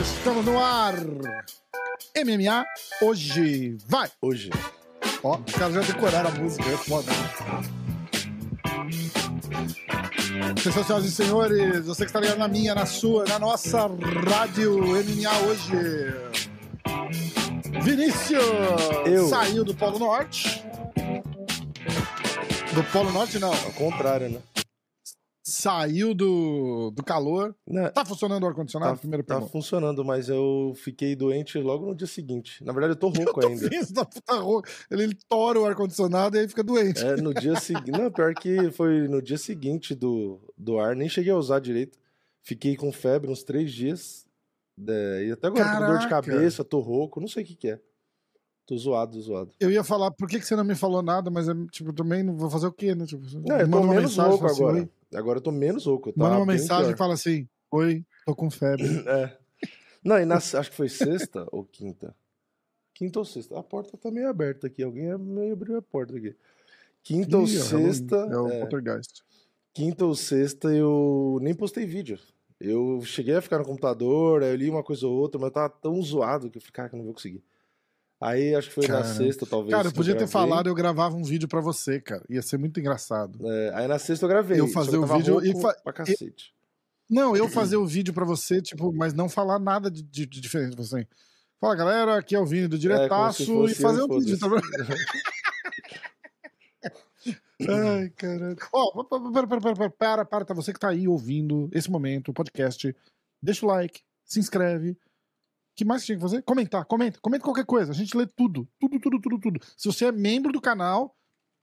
Estamos no ar. MMA hoje. Vai! Hoje. Ó, os caras já decoraram a música, é foda. Senhoras e senhores, você que está ligado na minha, na sua, na nossa rádio MMA hoje. Vinícius Eu. saiu do Polo Norte. Do Polo Norte, não. Ao contrário, né? Saiu do, do calor. Não, Tá funcionando o ar-condicionado? tá, Primeira tá pergunta. funcionando, mas eu fiquei doente logo no dia seguinte. Na verdade, eu tô rouco ainda. Isso da puta rouca. Ele, ele tora o ar-condicionado e aí fica doente. É, no dia seguinte. Não, pior que foi no dia seguinte do, do ar, nem cheguei a usar direito. Fiquei com febre uns três dias. É, e até agora tô com dor de cabeça, tô rouco, não sei o que que é. Tô zoado, zoado. Eu ia falar, por que, que você não me falou nada, mas eu, tipo, também não vou fazer o quê, né? Tipo, Não, eu tô menos mensagem, fala assim, agora. "Oi". Agora eu tô menos rouco. eu Manda uma mensagem e fala assim: Oi, tô com febre. É. Não, e na, acho que foi sexta ou quinta. Quinta ou sexta. A porta tá meio aberta aqui. Alguém meio abriu a porta aqui. Quinta ou Ih, é o Halloween, sexta. É o é, poltergeist. quinta ou sexta eu nem postei vídeo. Eu cheguei a ficar no computador, eu li uma coisa ou outra, mas eu tava tão zoado que eu falei, cara, que eu não vou conseguir. Aí acho que foi na Caramba. sexta, talvez. Cara, eu podia ter gravei. falado, eu gravava um vídeo pra você, cara. Ia ser muito engraçado. É, aí na sexta eu gravei. Eu fazer o vídeo e fa- pra cacete. Não, eu fazer o vídeo pra você, tipo, mas não falar nada de, de- de diferente. Tipo assim, fala, galera, aqui é o Vini do Diretaço É, como se e fazer eu, o vídeo, tá? Ai, caralho. Ó, para, para, para, para, para, para, tá? Você que tá aí ouvindo esse momento, o podcast, deixa o like, se inscreve. O que mais tinha que fazer? Comentar, comenta, comenta qualquer coisa. A gente lê tudo, tudo, tudo, tudo, tudo. Se você é membro do canal,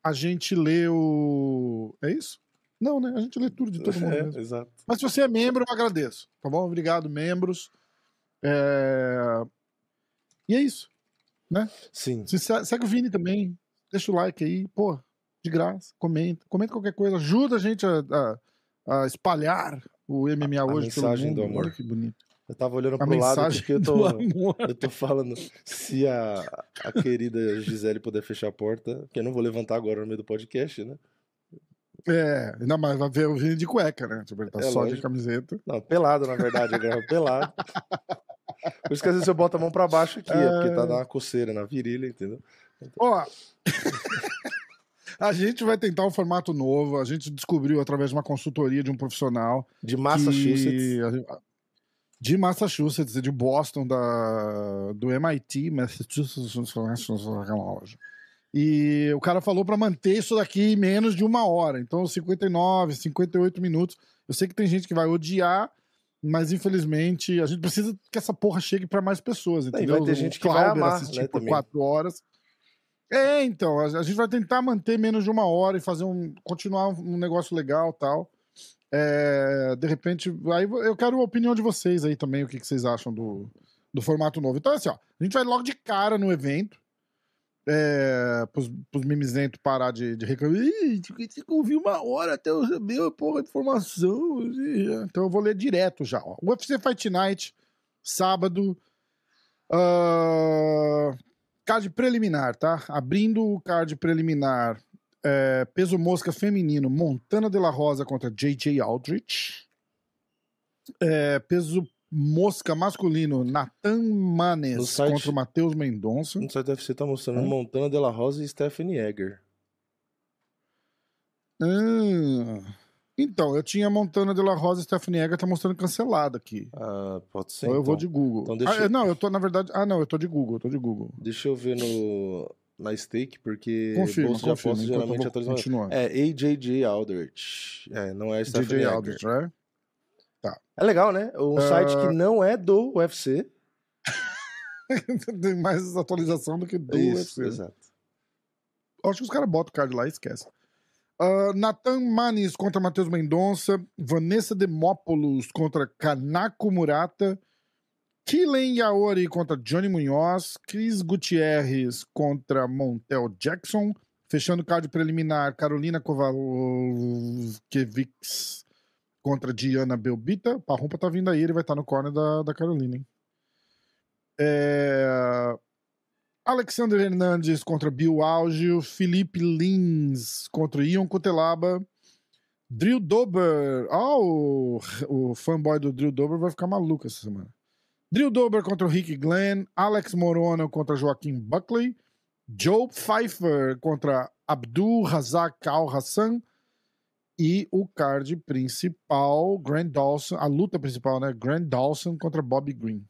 a gente lê o. É isso? Não, né? A gente lê tudo de todo mundo É, exato. Mas se você é membro, eu agradeço. Tá bom? Obrigado, membros. É, E é isso. Sim. Se- se- Segue o Vini também. Deixa o like aí. Pô, de graça. Comenta. Comenta qualquer coisa. Ajuda a gente a, a- a espalhar o MMA A- a hoje pelo mensagem mundo. do amor. Olha que bonito. Eu tava olhando A pro lado porque eu tô. Eu tô falando, se a, a querida Gisele puder fechar a porta, que eu não vou levantar agora no meio do podcast, né? É, ainda mais vai ver o Vini de cueca, né? Tipo, ele tá É, só de camiseta. Não, pelado, na verdade, eu gravo pelado. Por isso que às vezes eu boto a mão pra baixo aqui, é porque tá dando uma coceira na virilha, entendeu? Ó, a gente vai tentar um formato novo. A gente descobriu através de uma consultoria de um profissional De Massachusetts. que- de Massachusetts, de Boston, da, do MIT, Massachusetts. E o cara falou para manter isso daqui em menos de uma hora. Então, 59, 58 minutos. Eu sei que tem gente que vai odiar, mas infelizmente a gente precisa que essa porra chegue para mais pessoas. e Entendeu? vai ter gente que vai amar, assistir né, por também. quatro horas. É, então, a, a gente vai tentar manter menos de uma hora e fazer um. continuar um negócio legal tal. É, de repente, aí eu quero a opinião de vocês aí também, o que, que vocês acham do, do formato novo. Então, assim, ó, a gente vai logo de cara no evento. É, pros, pros mimizentos parar de, de reclamar. Ih, tinha que ouvir uma hora até eu receber porra de informação. Então eu vou ler direto já. Ó. UFC Fight Night, sábado. ah, card preliminar, tá? Abrindo o card preliminar. É, peso mosca feminino, Montana de la Rosa contra JJ Aldrich. É, peso mosca masculino, Nathan Manes site- contra o Matheus Mendonça. No site UFC tá mostrando Hum. Montana de la Rosa e Stephanie Egger. Ah, então, eu tinha Montana de la Rosa e Stephanie Egger, tá mostrando cancelado aqui. Ah, pode ser. Então eu vou então. de Google. Então Ah, eu- não, eu tô, na verdade. Ah, não, eu tô de Google, eu tô de Google. Deixa eu ver no, na stake, porque Confirma, bolsa de confirma. apostas enquanto eu geralmente vou atualizam. continuar. É AJJ Aldrich. É, não é Stephanie Egger. Aldrich, né? É legal, né? Um Ah. site que não é do UFC. Tem mais atualização do que do Isso, UFC. exato. Acho que os caras botam o card lá e esquecem. Uh, Nathan Manes contra Matheus Mendonça. Vanessa Demópolis contra Kanako Murata. Kilen Yaori contra Johnny Munhoz. Cris Gutierrez contra Montel Jackson. Fechando o card preliminar, Carolina Kovalkiewicz contra Diana Belbita. Parrumpa tá vindo aí, ele vai estar no corner da, da Carolina, hein? É... Alexander Hernandes contra Bill Algio, Felipe Lins contra Ion Cutelaba, Drill Dober. Ah, o, o fanboy do Drill Dober vai ficar maluco essa semana. Drill Dober contra o Rick Glenn. Alex Morono contra Joaquim Buckley. Joe Pfeiffer contra Abdul Razak Al Hassan. E o card principal, Grant Dawson. A luta principal, né? Grant Dawson contra Bobby Green.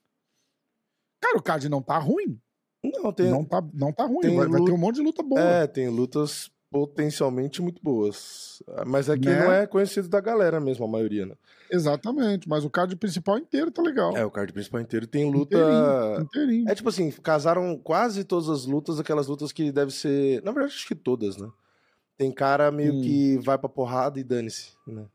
Cara, o card não tá ruim. Não, tem. Não tá, não tá ruim. Vai, vai lu- ter um monte de luta boa. É, tem lutas potencialmente muito boas. Mas aqui Né? não é conhecido da galera mesmo, a maioria, né? Exatamente. Mas o card principal inteiro tá legal. É, o card principal inteiro tem luta. Inteirinho, inteirinho. É tipo assim, casaram quase todas as lutas, aquelas lutas que deve ser. Na verdade, acho que todas, né? Tem cara meio Hum. que vai pra porrada e dane-se, né?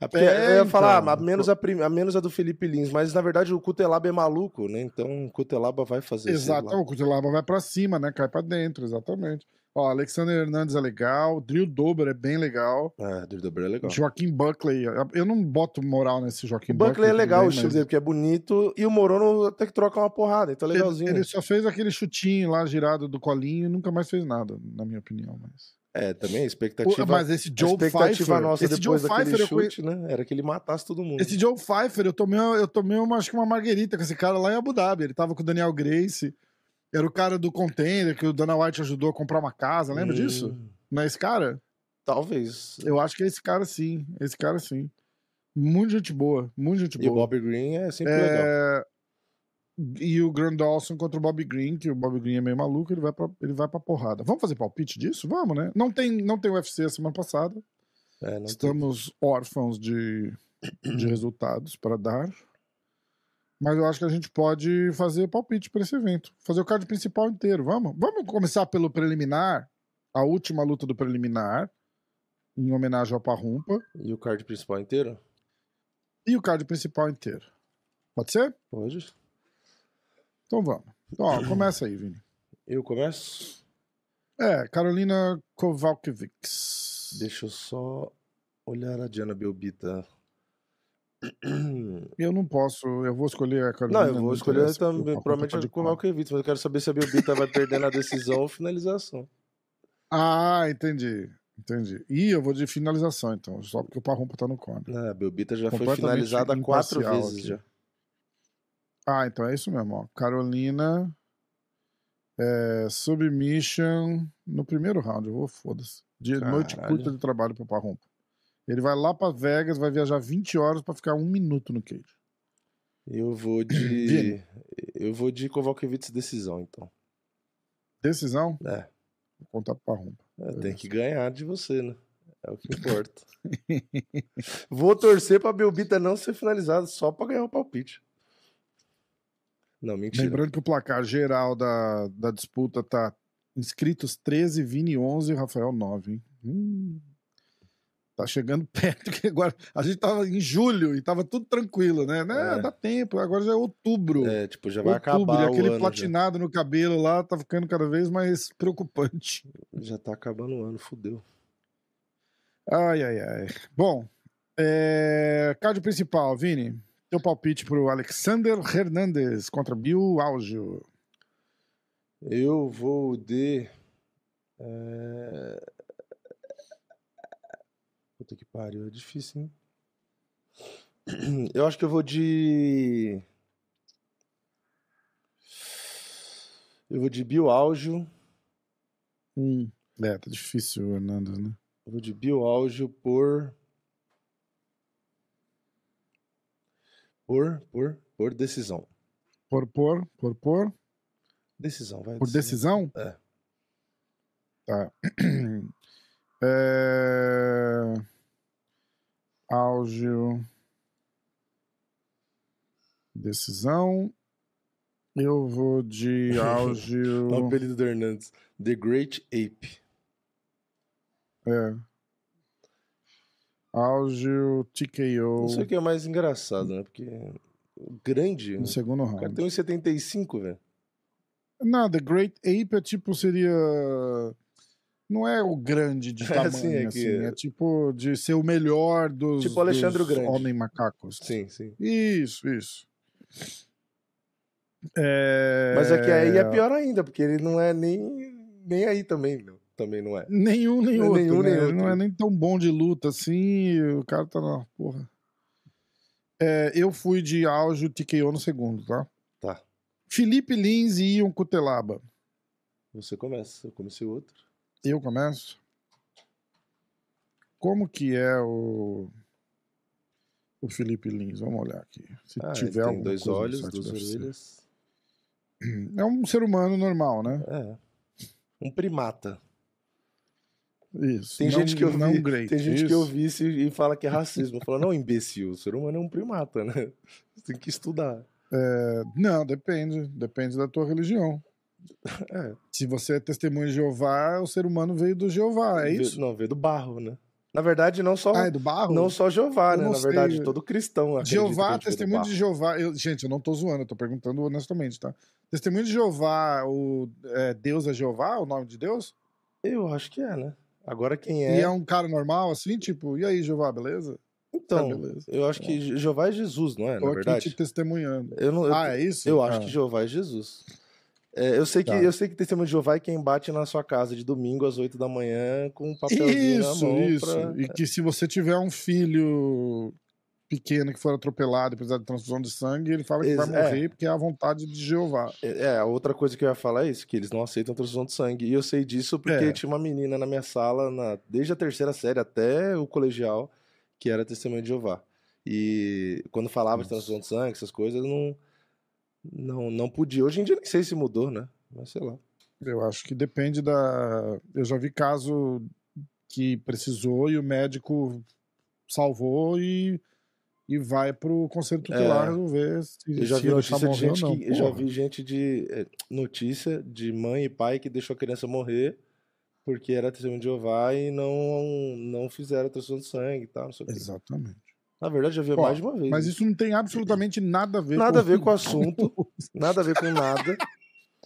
É porque É, eu ia falar, então. a menos a, prim- a menos a do Felipe Lins, mas na verdade o Cutelaba é maluco, né? Então o Cutelaba vai fazer isso. Exato, o Cutelaba vai pra cima, né? Cai pra dentro, exatamente. Ó, Alexander Hernandes é legal, Drill Dober é bem legal, É, Drew Dober é legal. Joaquim Buckley, eu não boto moral nesse Joaquim Buckley é tudo legal, bem, o estilo mas dele, porque é bonito, e o Morono até que troca uma porrada, então é legalzinho. Ele, ele só fez aquele chutinho lá girado do colinho e nunca mais fez nada, na minha opinião. Mas, É, também a O- expectativa. mas esse Joe expectativa Pfeiffer, nossa esse Joe depois daquele Pfeiffer, eu conhe- chute, né? Era que ele matasse todo mundo. esse Joe Pfeiffer, eu tomei, eu tomei uma, acho que uma marguerita com esse cara lá em Abu Dhabi. Ele tava com o Daniel Grace, era o cara do container que o Dana White ajudou a comprar uma casa, lembra disso? Hum, Não é esse cara? Talvez. Eu acho que é esse cara sim. Esse cara sim. Muito gente boa. Muito gente E o boa. Bob Green é sempre legal. É, E o Grand Dawson contra o Bob Green, que o Bob Green é meio maluco, ele vai pra, ele vai pra porrada. Vamos fazer palpite disso? Vamos, né? Não tem, não tem UFC a semana passada. É, não tem- Estamos órfãos de, de resultados para dar. Mas eu acho que a gente pode fazer palpite para esse evento. Fazer o card principal inteiro. Vamos? Vamos começar pelo preliminar. A última luta do preliminar. Em homenagem ao Parrumpa. E o card principal inteiro? E o card principal inteiro. Pode ser? Pode. Então vamos. Então, ó, começa aí, Vini. Eu começo? É, Carolina Kowalkiewicz. Deixa eu só olhar a Diana Belbita. Eu não posso, eu vou escolher a Carolina. Não, eu vou escolher também, o Parrumpa provavelmente tá a de de Kovalkiewicz, mas eu quero saber se a Belbita vai perder na decisão ou finalização. Ah, entendi. Entendi. E eu vou de finalização, então, só porque o Parrumpa tá no corner. Não, a Belbita já foi finalizada quatro vezes aqui. já. Ah, então é isso mesmo, ó. Carolina. é, submission no primeiro round. Eu vou, foda-se. Noite curta de trabalho pro Parrumpa. Ele vai lá pra Vegas, vai viajar 20 horas pra ficar um minuto no cage. Eu vou de. Vini. eu vou de Kovalkiewicz decisão, então. Decisão? É. Vou contar pro Parrumpa. É, tem que ganhar de você, né? É o que importa. Vou torcer pra Belbita não ser finalizada só pra ganhar o palpite. Não, mentira. Lembrando que o placar geral da, da disputa tá inscritos 13, Vini 11 Rafael 9. Hein? Hum, tá chegando perto, que agora a gente tava em julho e tava tudo tranquilo, né? né? É. Dá tempo, agora já é outubro. É, tipo, já vai outubro, acabar e o aquele ano. Já. platinado no cabelo lá tá ficando cada vez mais preocupante. já tá acabando o ano, fudeu. Ai, ai, ai. Bom, é... card principal, Vini. Teu palpite pro Alexander Hernandez contra Bill Algio. Eu vou de. É... Puta que pariu, é difícil, hein? Eu acho que eu vou de. Eu vou de Bill Áugio. Hum. É, tá difícil o Hernandez, né? Eu vou de Bill Áugio por. Por, por, por decisão. Por por, por por, Decisão, vai. por decisão? É. Tá. É... Áugio. Decisão. Eu vou de áugio. O apelido do Hernandes. The Great Ape. é. Áugio TKO Não sei o que é mais engraçado, né? Porque grande. no segundo O cara round. tem 1,75, velho. Não, The Great Ape é tipo, seria. Não é o grande de É, tamanho, é assim. que- É tipo de ser o melhor dos. Tipo Alexandre dos Grande. Homem macacos. Sim, sim. Isso, isso. É... Mas é que aí é pior ainda, porque ele não é nem, nem aí também, meu. também não é. Nenhum, nem é outro. nenhum, né? nem Ele outro. Não é nem tão bom de luta assim. O cara tá na porra. É, eu fui de auge TKO no segundo, tá? Tá. Felipe Lins e Ion Cutelaba. Você começa, eu comecei outro. Eu começo? Como que é o. O Felipe Lins? Vamos olhar aqui. Se Ah, tiver tem dois olhos, duas orelhas. É um ser humano normal, né? É. Um primata. Isso. Tem não, gente que eu vi, great, tem gente que eu vi e fala que é racismo. Fala, não, imbecil, o ser humano é um primata, né? Você tem que estudar. É, não, depende. Depende da tua religião. É. Se você é testemunha de Jeová, o ser humano veio do Jeová, é isso? Não, veio do barro, né? Na verdade, não só, Ah, é do barro? não só Jeová, né? Na verdade, sei. todo cristão Jeová, testemunho de. Jeová. eu- gente, eu não tô zoando, eu tô perguntando honestamente, tá? Testemunho de Jeová, o é, Deus é Jeová, o nome de Deus? Eu acho que é, né? Agora quem E é... é um cara normal, assim, tipo, e aí, Jeová, beleza? Então, beleza. eu acho que Jeová é Jesus, não é? Tô Na aqui verdade. te testemunhando. Eu, não, eu, Ah, é isso? eu acho Ah. que Jeová é Jesus. É, eu, sei que, Tá. eu sei que testemunho de Jeová é quem bate na sua casa de domingo às 8 da manhã com um papelzinho Isso, na mão isso. pra... E que se você tiver um filho pequeno que for atropelado e precisar de transfusão de sangue, ele fala que vai Ex- é. morrer porque é a vontade de Jeová. É, é, a outra coisa que eu ia falar é isso, que eles não aceitam transfusão de sangue. E eu sei disso porque É. tinha uma menina na minha sala, na- desde a terceira série até o colegial, que era testemunha de Jeová. E quando falava de Nossa. transfusão de sangue, essas coisas, não, não, não podia. Hoje em dia nem sei se mudou, né? Mas sei lá. Eu acho que depende da. Eu já vi caso que precisou e o médico salvou e, e vai pro conselho tutelar É. resolver se, Eu já vi notícia de morrer ou gente não. que. Eu já Porra. vi gente de. é, Notícia de mãe e pai que deixou a criança morrer porque era testemunho de Jeová e não, não fizeram a transfusão de sangue e tal, não sei o. Exatamente. Na verdade, já vi mais de uma vez. Mas isso não tem absolutamente nada a ver Nada a com ver com o assunto, nada a ver com nada.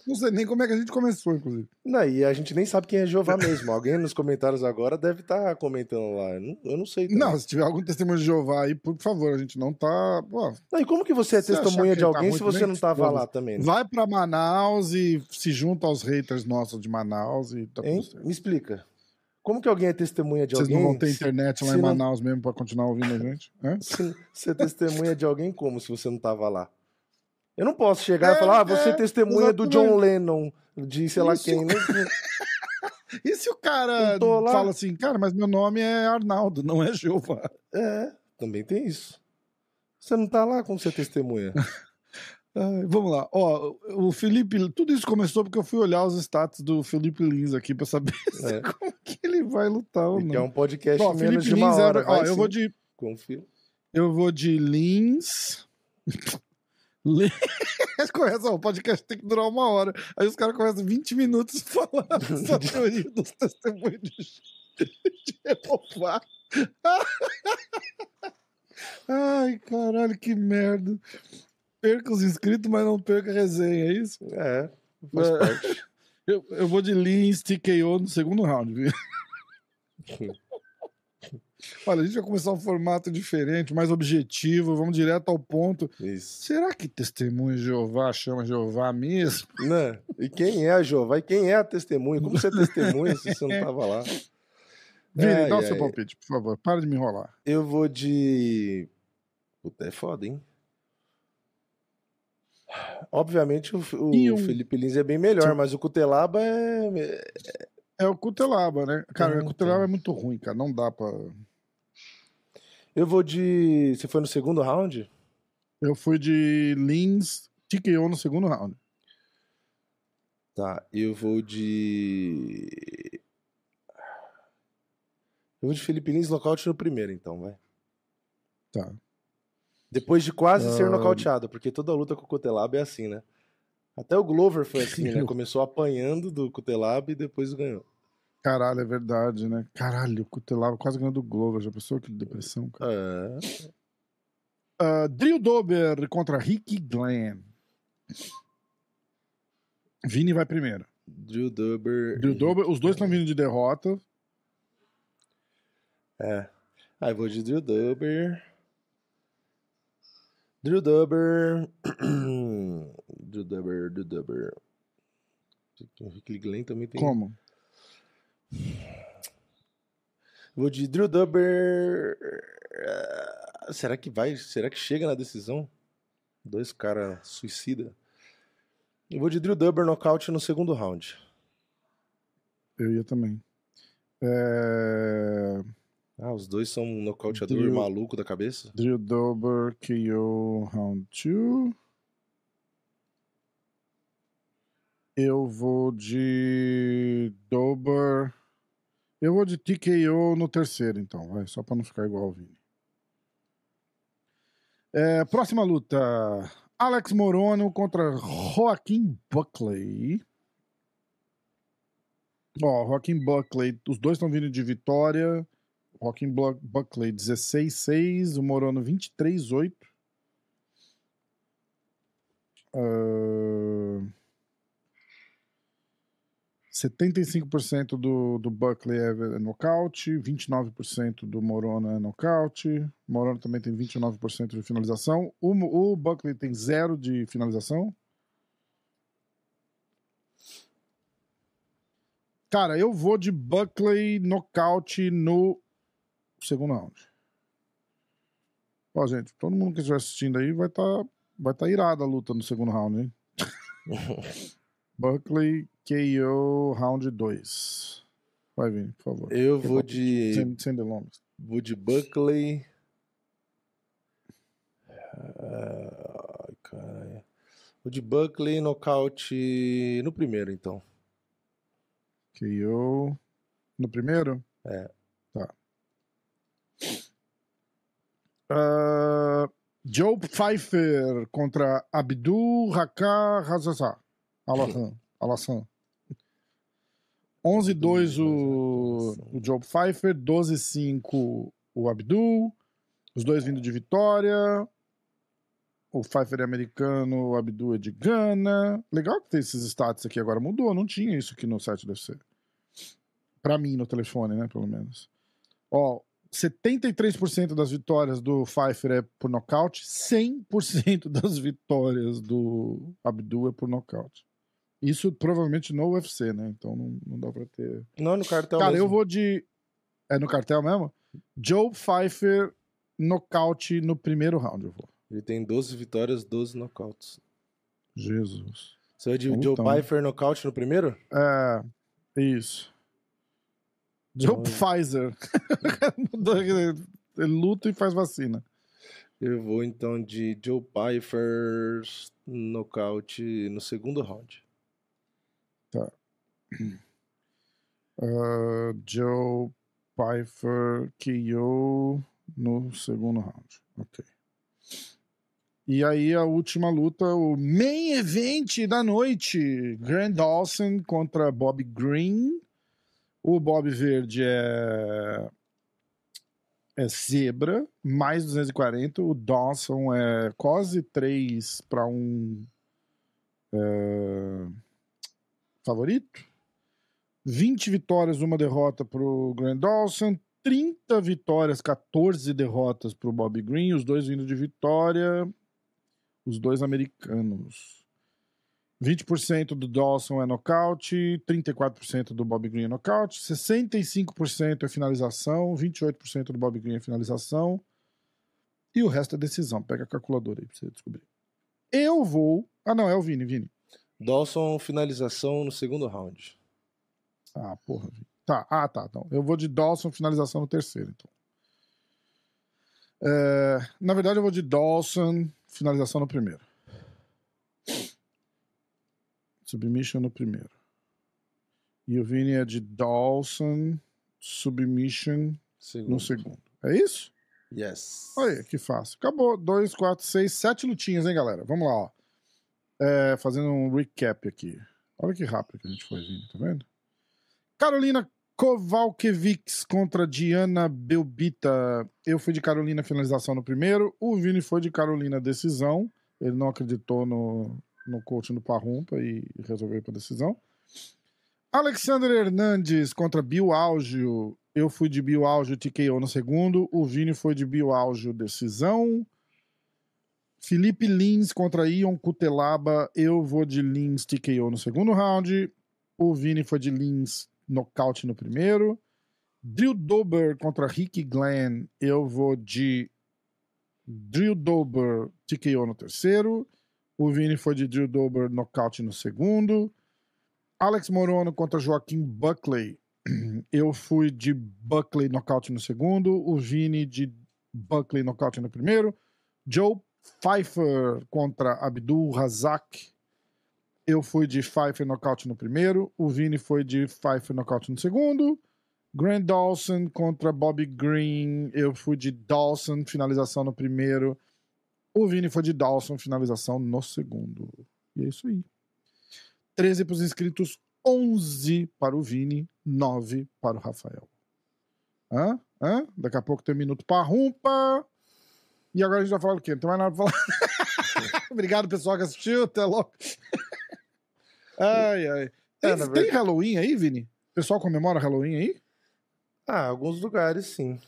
Não sei nem como é que a gente começou, inclusive. Não, e a gente nem sabe quem é Jeová mesmo. Alguém nos comentários agora deve estar comentando lá. Eu não, eu não sei. também. Não, se tiver algum testemunho de Jeová aí, por favor, a gente não tá. Pô, Não, e como que você é testemunha de tá alguém ruim se você também, não tava lá também? né? vai pra Manaus e se junta aos haters nossos de Manaus e tá. Me explica. Como que alguém é testemunha de Vocês alguém? não vão ter se- internet lá se em não- Manaus mesmo pra continuar ouvindo a gente? Hã? se- Você é testemunha de alguém como se você não tava lá? Eu não posso chegar É, e falar, ah, você é testemunha do John exatamente. Lennon, de sei lá Isso. quem. Não- E se o cara fala assim, cara, mas meu nome é Arnaldo, não é Jeová? É, também tem isso. Você não tá lá como você é testemunha. Ai, vamos lá. Ó, o Felipe, tudo isso começou porque eu fui olhar os status do Felipe Lins aqui pra saber É. como que ele vai lutar ou não. é um podcast Ó, menos Felipe de uma Lins hora. é, ó, eu sim. vou de Confio. eu vou de Lins. Lin- Começa, o podcast tem que durar uma hora. Aí os caras começam 20 minutos falando essa teoria dos testemunhos de Jeová. Ai, caralho, que merda. Perca os inscritos, mas não perca a resenha, é isso? É, faz É. parte. Eu, eu vou de Lins TKO no segundo round, viu? Olha, a gente vai começar um formato diferente, mais objetivo, vamos direto ao ponto. Isso. Será que testemunho de Jeová chama Jeová mesmo? Né? E quem é a Jeová? E quem é a testemunha? Como você é testemunha se você não tava lá? Vini, Ai, dá o seu ai. palpite, por favor. Para de me enrolar. Eu vou de. Puta, é foda, hein? Obviamente o, o um- Felipe Lins é bem melhor, mas o Cutelaba é. É o Cutelaba, né? Cara, Então, o Cutelaba é muito ruim, cara. Não dá pra. Eu vou de. Você foi no segundo round? Eu fui de Lins TKO no segundo round. Tá, eu vou de. Eu vou de Felipe Lins nocaute no primeiro, então, vai. Tá. Depois de quase ser Ah. nocauteado, porque toda luta com o Cutelaba é assim, né? Até o Glover foi assim, né? Começou apanhando do Cutelaba e depois ganhou. Caralho, é verdade, né? Caralho, o Cutelaba quase ganhou do Glover. Já pensou que depressão, cara? É. Ah, Drew Dober contra Ricky Glenn. Vini vai primeiro. Drew Dober. E- Dober, os dois estão vindo de derrota. É. Aí eu vou de Drew Dober. Drew Dober. Drew Dober, Drew Dober. O Rick Glenn também tem. Como? Vou de Drew Dubber. Será que vai? Será que chega na decisão? Dois caras suicida. Eu vou de Drew Dubber nocaute no segundo round. Eu ia também. É... Ah, os dois são um nocauteador Drew- maluco da cabeça? Drew Dober, KO, round 2. Eu vou de Dober. Eu vou de TKO no terceiro, então, vai, só pra não ficar igual ao Vini. É, próxima luta: Alex Morono contra Joaquim Buckley. Ó, Joaquim Buckley, os dois estão vindo de vitória. Blu- Buckley 16-6, o Morono 23-8. Ah, 75% do, do Buckley é nocaute, 29% do Morono é nocaute. O Morono também tem 29% de finalização. O, o Buckley tem zero de finalização. Cara, eu vou de Buckley nocaute no segundo round. Ó, gente, todo mundo que estiver assistindo aí vai estar vai tá irada a luta no segundo round, hein? Buckley KO round 2. Vai, Vini, por favor. Eu vou de. Sem, sem delongas. Vou de Buckley. Ai, caralho. Vou de Buckley nocaute no primeiro, então. KO no primeiro? É. Ah, Joe Pfeiffer contra Abdul Hakar Razazar. Alassan. Alassan. 11-2 o, o Joe Pfeiffer, 12-5 o Abdul. Os dois vindo de vitória. O Pfeiffer é americano, o Abdul é de Gana. Legal que tem esses status aqui agora. Mudou, não tinha isso aqui no site do UFC. Pra mim, no telefone, né, pelo menos. Ó, 73% das vitórias do Pfeiffer é por nocaute, 100% das vitórias do Abdul é por nocaute. Isso provavelmente no UFC, né? Então não, não dá pra ter. Não, no cartão. Cara, mesmo. eu vou de. É no cartel mesmo? Joe Pfeiffer nocaute no primeiro round, eu vou. Ele tem 12 vitórias, 12 nocautes. Jesus. Você vai de Vamos Joe então. Pfeiffer nocaute no primeiro? É. Isso. Joe. Pfizer. Ele luta e faz vacina. Eu vou então de Joe Pfeiffer nocaute no segundo round. Ah, Joe Pfeiffer KO no segundo round. Ok. E aí a última luta, o main event da noite. Grand Dawson contra Bob Green. O Bob Verde é é zebra, mais 240. O Dawson é quase 3 para 1 é, favorito. 20 vitórias, uma derrota pro Grand Dawson. 30 vitórias, 14 derrotas pro Bob Green. Os dois vindo de vitória. Os dois americanos. 20% do Dawson é nocaute, 34% do Bob Green é nocaute, 65% é finalização, 28% do Bob Green é finalização. E o resto é decisão. Pega a calculadora aí pra você descobrir. Eu vou. Ah, não, é o Vini, Vini. Dawson finalização no segundo round. Ah, porra. Vini. Tá, ah, tá. Então. Eu vou de Dawson, finalização no terceiro, então. É, na verdade, eu vou de Dawson, finalização no primeiro. Submission no primeiro. E o Vini é de Dawson, submission Segundo. no segundo. É isso? Yes. Olha aí, que fácil. Acabou. Dois, quatro, seis, sete lutinhas, hein, galera? Vamos lá, ó. É, fazendo um recap aqui. Olha que rápido que a gente foi, Vini, tá vendo? Carolina Kovalkiewicz contra Diana Belbita. Eu fui de Carolina finalização no primeiro. O Vini foi de Carolina decisão. Ele não acreditou no, no coaching do Parrumpa e resolveu ir pra decisão. Alexander Hernandes contra Bill Algio. Eu fui de Bill Algio TKO no segundo. O Vini foi de Bill Algio decisão. Felipe Lins contra Ion Cutelaba. Eu vou de Lins TKO no segundo round. O Vini foi de Lins nocaute no primeiro. Drew Dober contra Ricky Glenn, eu vou de Drew Dober TKO no terceiro. O Vini foi de Drew Dober nocaute no segundo. Alex Morono contra Joaquim Buckley. Eu fui de Buckley nocaute no segundo. O Vini de Buckley nocaute no primeiro. Joe Pfeiffer contra Abdul Razak. Eu fui de Pfeiffer nocaute no primeiro. O Vini foi de Pfeiffer nocaute no segundo. Grant Dawson contra Bobby Green. Eu fui de Dawson, finalização no primeiro. O Vini foi de Dawson, finalização no segundo. E é isso aí. 13 para os inscritos, 11 para o Vini, 9 para o Rafael. Hã? Hã? Daqui a pouco tem um minuto para rumpa. E agora a gente vai falar o quê? Não tem mais nada para falar. Obrigado, pessoal que assistiu. Até logo. ai, ai. Tem, É, tem Halloween aí, Vini? O pessoal comemora Halloween aí? Ah, alguns lugares sim.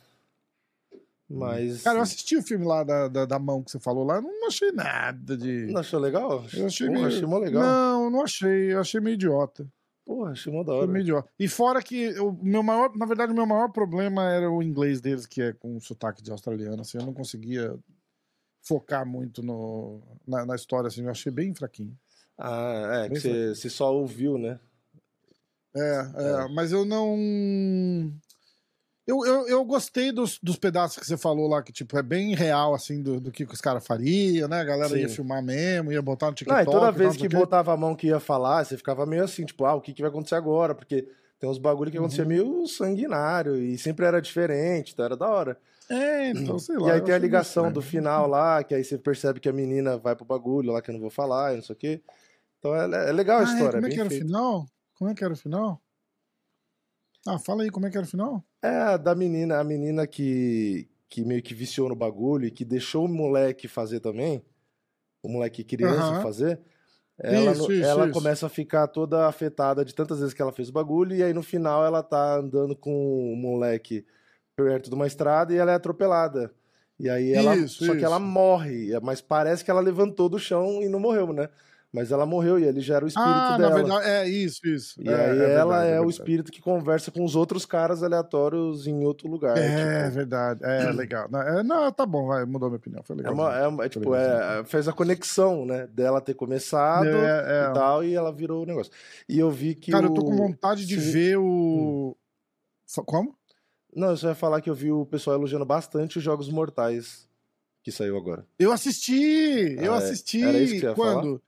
Mas. Cara, eu assisti o filme lá da, da, da mão que você falou lá, não achei nada de. Não achou legal? Eu achei Porra, meio... achei mó legal. Não, não achei. Eu achei meio idiota. Porra, achei mó da hora. meio idiota. E fora que o meu maior, na verdade, o meu maior problema era o inglês deles, que é com sotaque de australiano. Assim, eu não conseguia focar muito no, na, na história, assim, eu achei bem fraquinho. Ah, é, Bem que você, só ouviu, né? É, é, mas eu não. Eu, eu, eu gostei dos, dos pedaços que você falou lá, que tipo, é bem real, assim, do, do que, que os caras fariam, né? A galera ia Sim. filmar mesmo, ia botar no Não, TikTok. e toda vez não que o botava a mão que ia falar, você ficava meio assim, tipo, ah, o que, que vai acontecer agora? Porque tem uns bagulho que acontecia Uhum. meio sanguinário e sempre era diferente, então era da hora. É, então, sei lá. e aí tem a ligação do final lá, que aí você percebe que a menina vai pro bagulho lá, que eu não vou falar, e não sei o quê. Então é, é legal a Ah, é? história, Como é bem que era o feito. final? Como é que era o final? Ah, fala aí, como é que era o final? É a da menina, a menina que, que meio que viciou no bagulho e que deixou o moleque fazer também, o moleque criança Aham. fazer, ela, Isso, isso, ela isso. começa a ficar toda afetada de tantas vezes que ela fez o bagulho, e aí no final ela tá andando com o moleque perto de uma estrada e ela é atropelada. E aí ela. Isso, só que ela morre, mas parece que ela levantou do chão e não morreu, né? Mas ela morreu e ele já era o espírito ah, dela. na verdade, é isso, isso. E É, aí é ela verdade, é, o verdade. espírito que conversa com os outros caras aleatórios em outro lugar. É, tipo, verdade. É, legal. Não, é, não, tá bom, vai, mudou minha opinião. Foi é legal. uma, é uma- é, tipo, é, fez a conexão, né? Dela ter começado É, é. e tal, e ela virou o negócio. E eu vi que. Cara, o... eu tô com vontade de Sim. ver o. Fa- Como? Não, eu só ia falar que eu vi o pessoal elogiando bastante os Jogos Mortais que saiu agora. Eu assisti! Eu Ah, é? assisti! Era isso que você ia quando?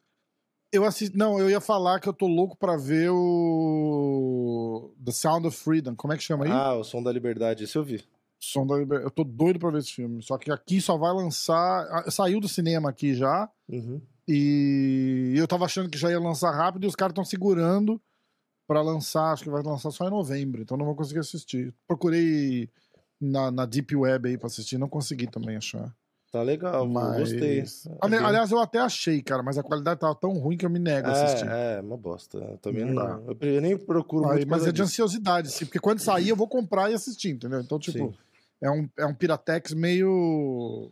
Eu. Não, eu ia falar que eu tô louco pra ver o. The Sound of Freedom. Como é que chama aí? Ah, o Som da Liberdade, esse eu vi. Som da Liber... Eu tô doido pra ver esse filme. Só que aqui só vai lançar. Saiu do cinema aqui já. Uhum. E eu tava achando que já ia lançar rápido e os caras estão segurando pra lançar. Acho que vai lançar só em novembro. Então não vou conseguir assistir. Procurei na, na Deep Web aí pra assistir. Não consegui também achar. Tá legal, Mas- gostei. Ali- É bem- Aliás, eu até achei, cara, mas a qualidade tava tão ruim que eu me nego a assistir. É, é, uma bosta. Eu também Não não. dá. Eu nem procuro mas causa é de ansiosidade, assim, porque quando sair eu vou comprar e assistir, entendeu? Então, tipo, Sim. é um, é um Piratex meio.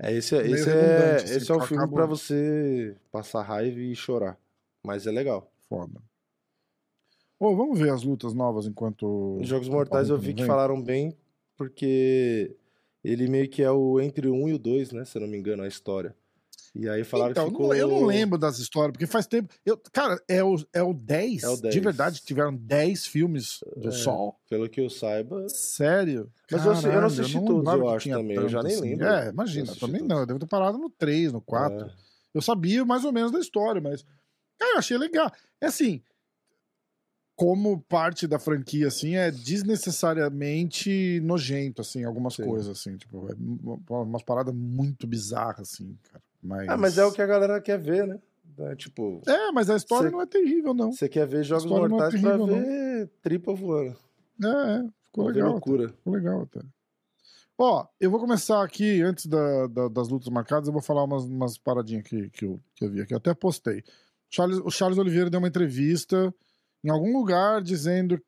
É, esse, é- meio esse, é, assim, esse é o filme acabo- pra você passar raiva e chorar. Mas é legal. Foda. Ô, vamos ver as lutas novas enquanto. Os Jogos Mortais eu vi que vem. falaram bem, porque ele meio que é o entre o 1 e o 2, né? Se eu não me engano, a história. E aí falaram Então, que ficou... eu não lembro das histórias, porque faz tempo. Eu, cara, é o, é o 10? É o De 10. verdade, tiveram 10 filmes do É. Sol? Pelo que eu saiba... Sério? Mas eu sei- eu não Caralho, assisti não todos, eu acho, também, eu já nem assim. lembro. É, imagina, Eu também todos. não. Eu devo ter parado no 3, no 4. É. Eu sabia mais ou menos da história, mas. Cara, eu achei legal. É assim. Como parte da franquia, assim, é desnecessariamente nojento, assim, algumas Sim. coisas, assim. Tipo, é uma- umas paradas muito bizarras, assim, cara. Mas... Ah, mas é o que a galera quer ver, né? É, tipo, É, mas a história Cê- não é terrível, não. você quer ver Jogos é Mortais pra terrível, não. ver tripa voando. É, é. Ficou Pra legal. até. loucura. Ficou legal até. Ó, eu vou começar aqui, antes da- da- das lutas marcadas, eu vou falar umas, umas paradinhas que, que, eu, que eu vi aqui. Eu até postei. Charles- o Charles Oliveira deu uma entrevista em algum lugar dizendo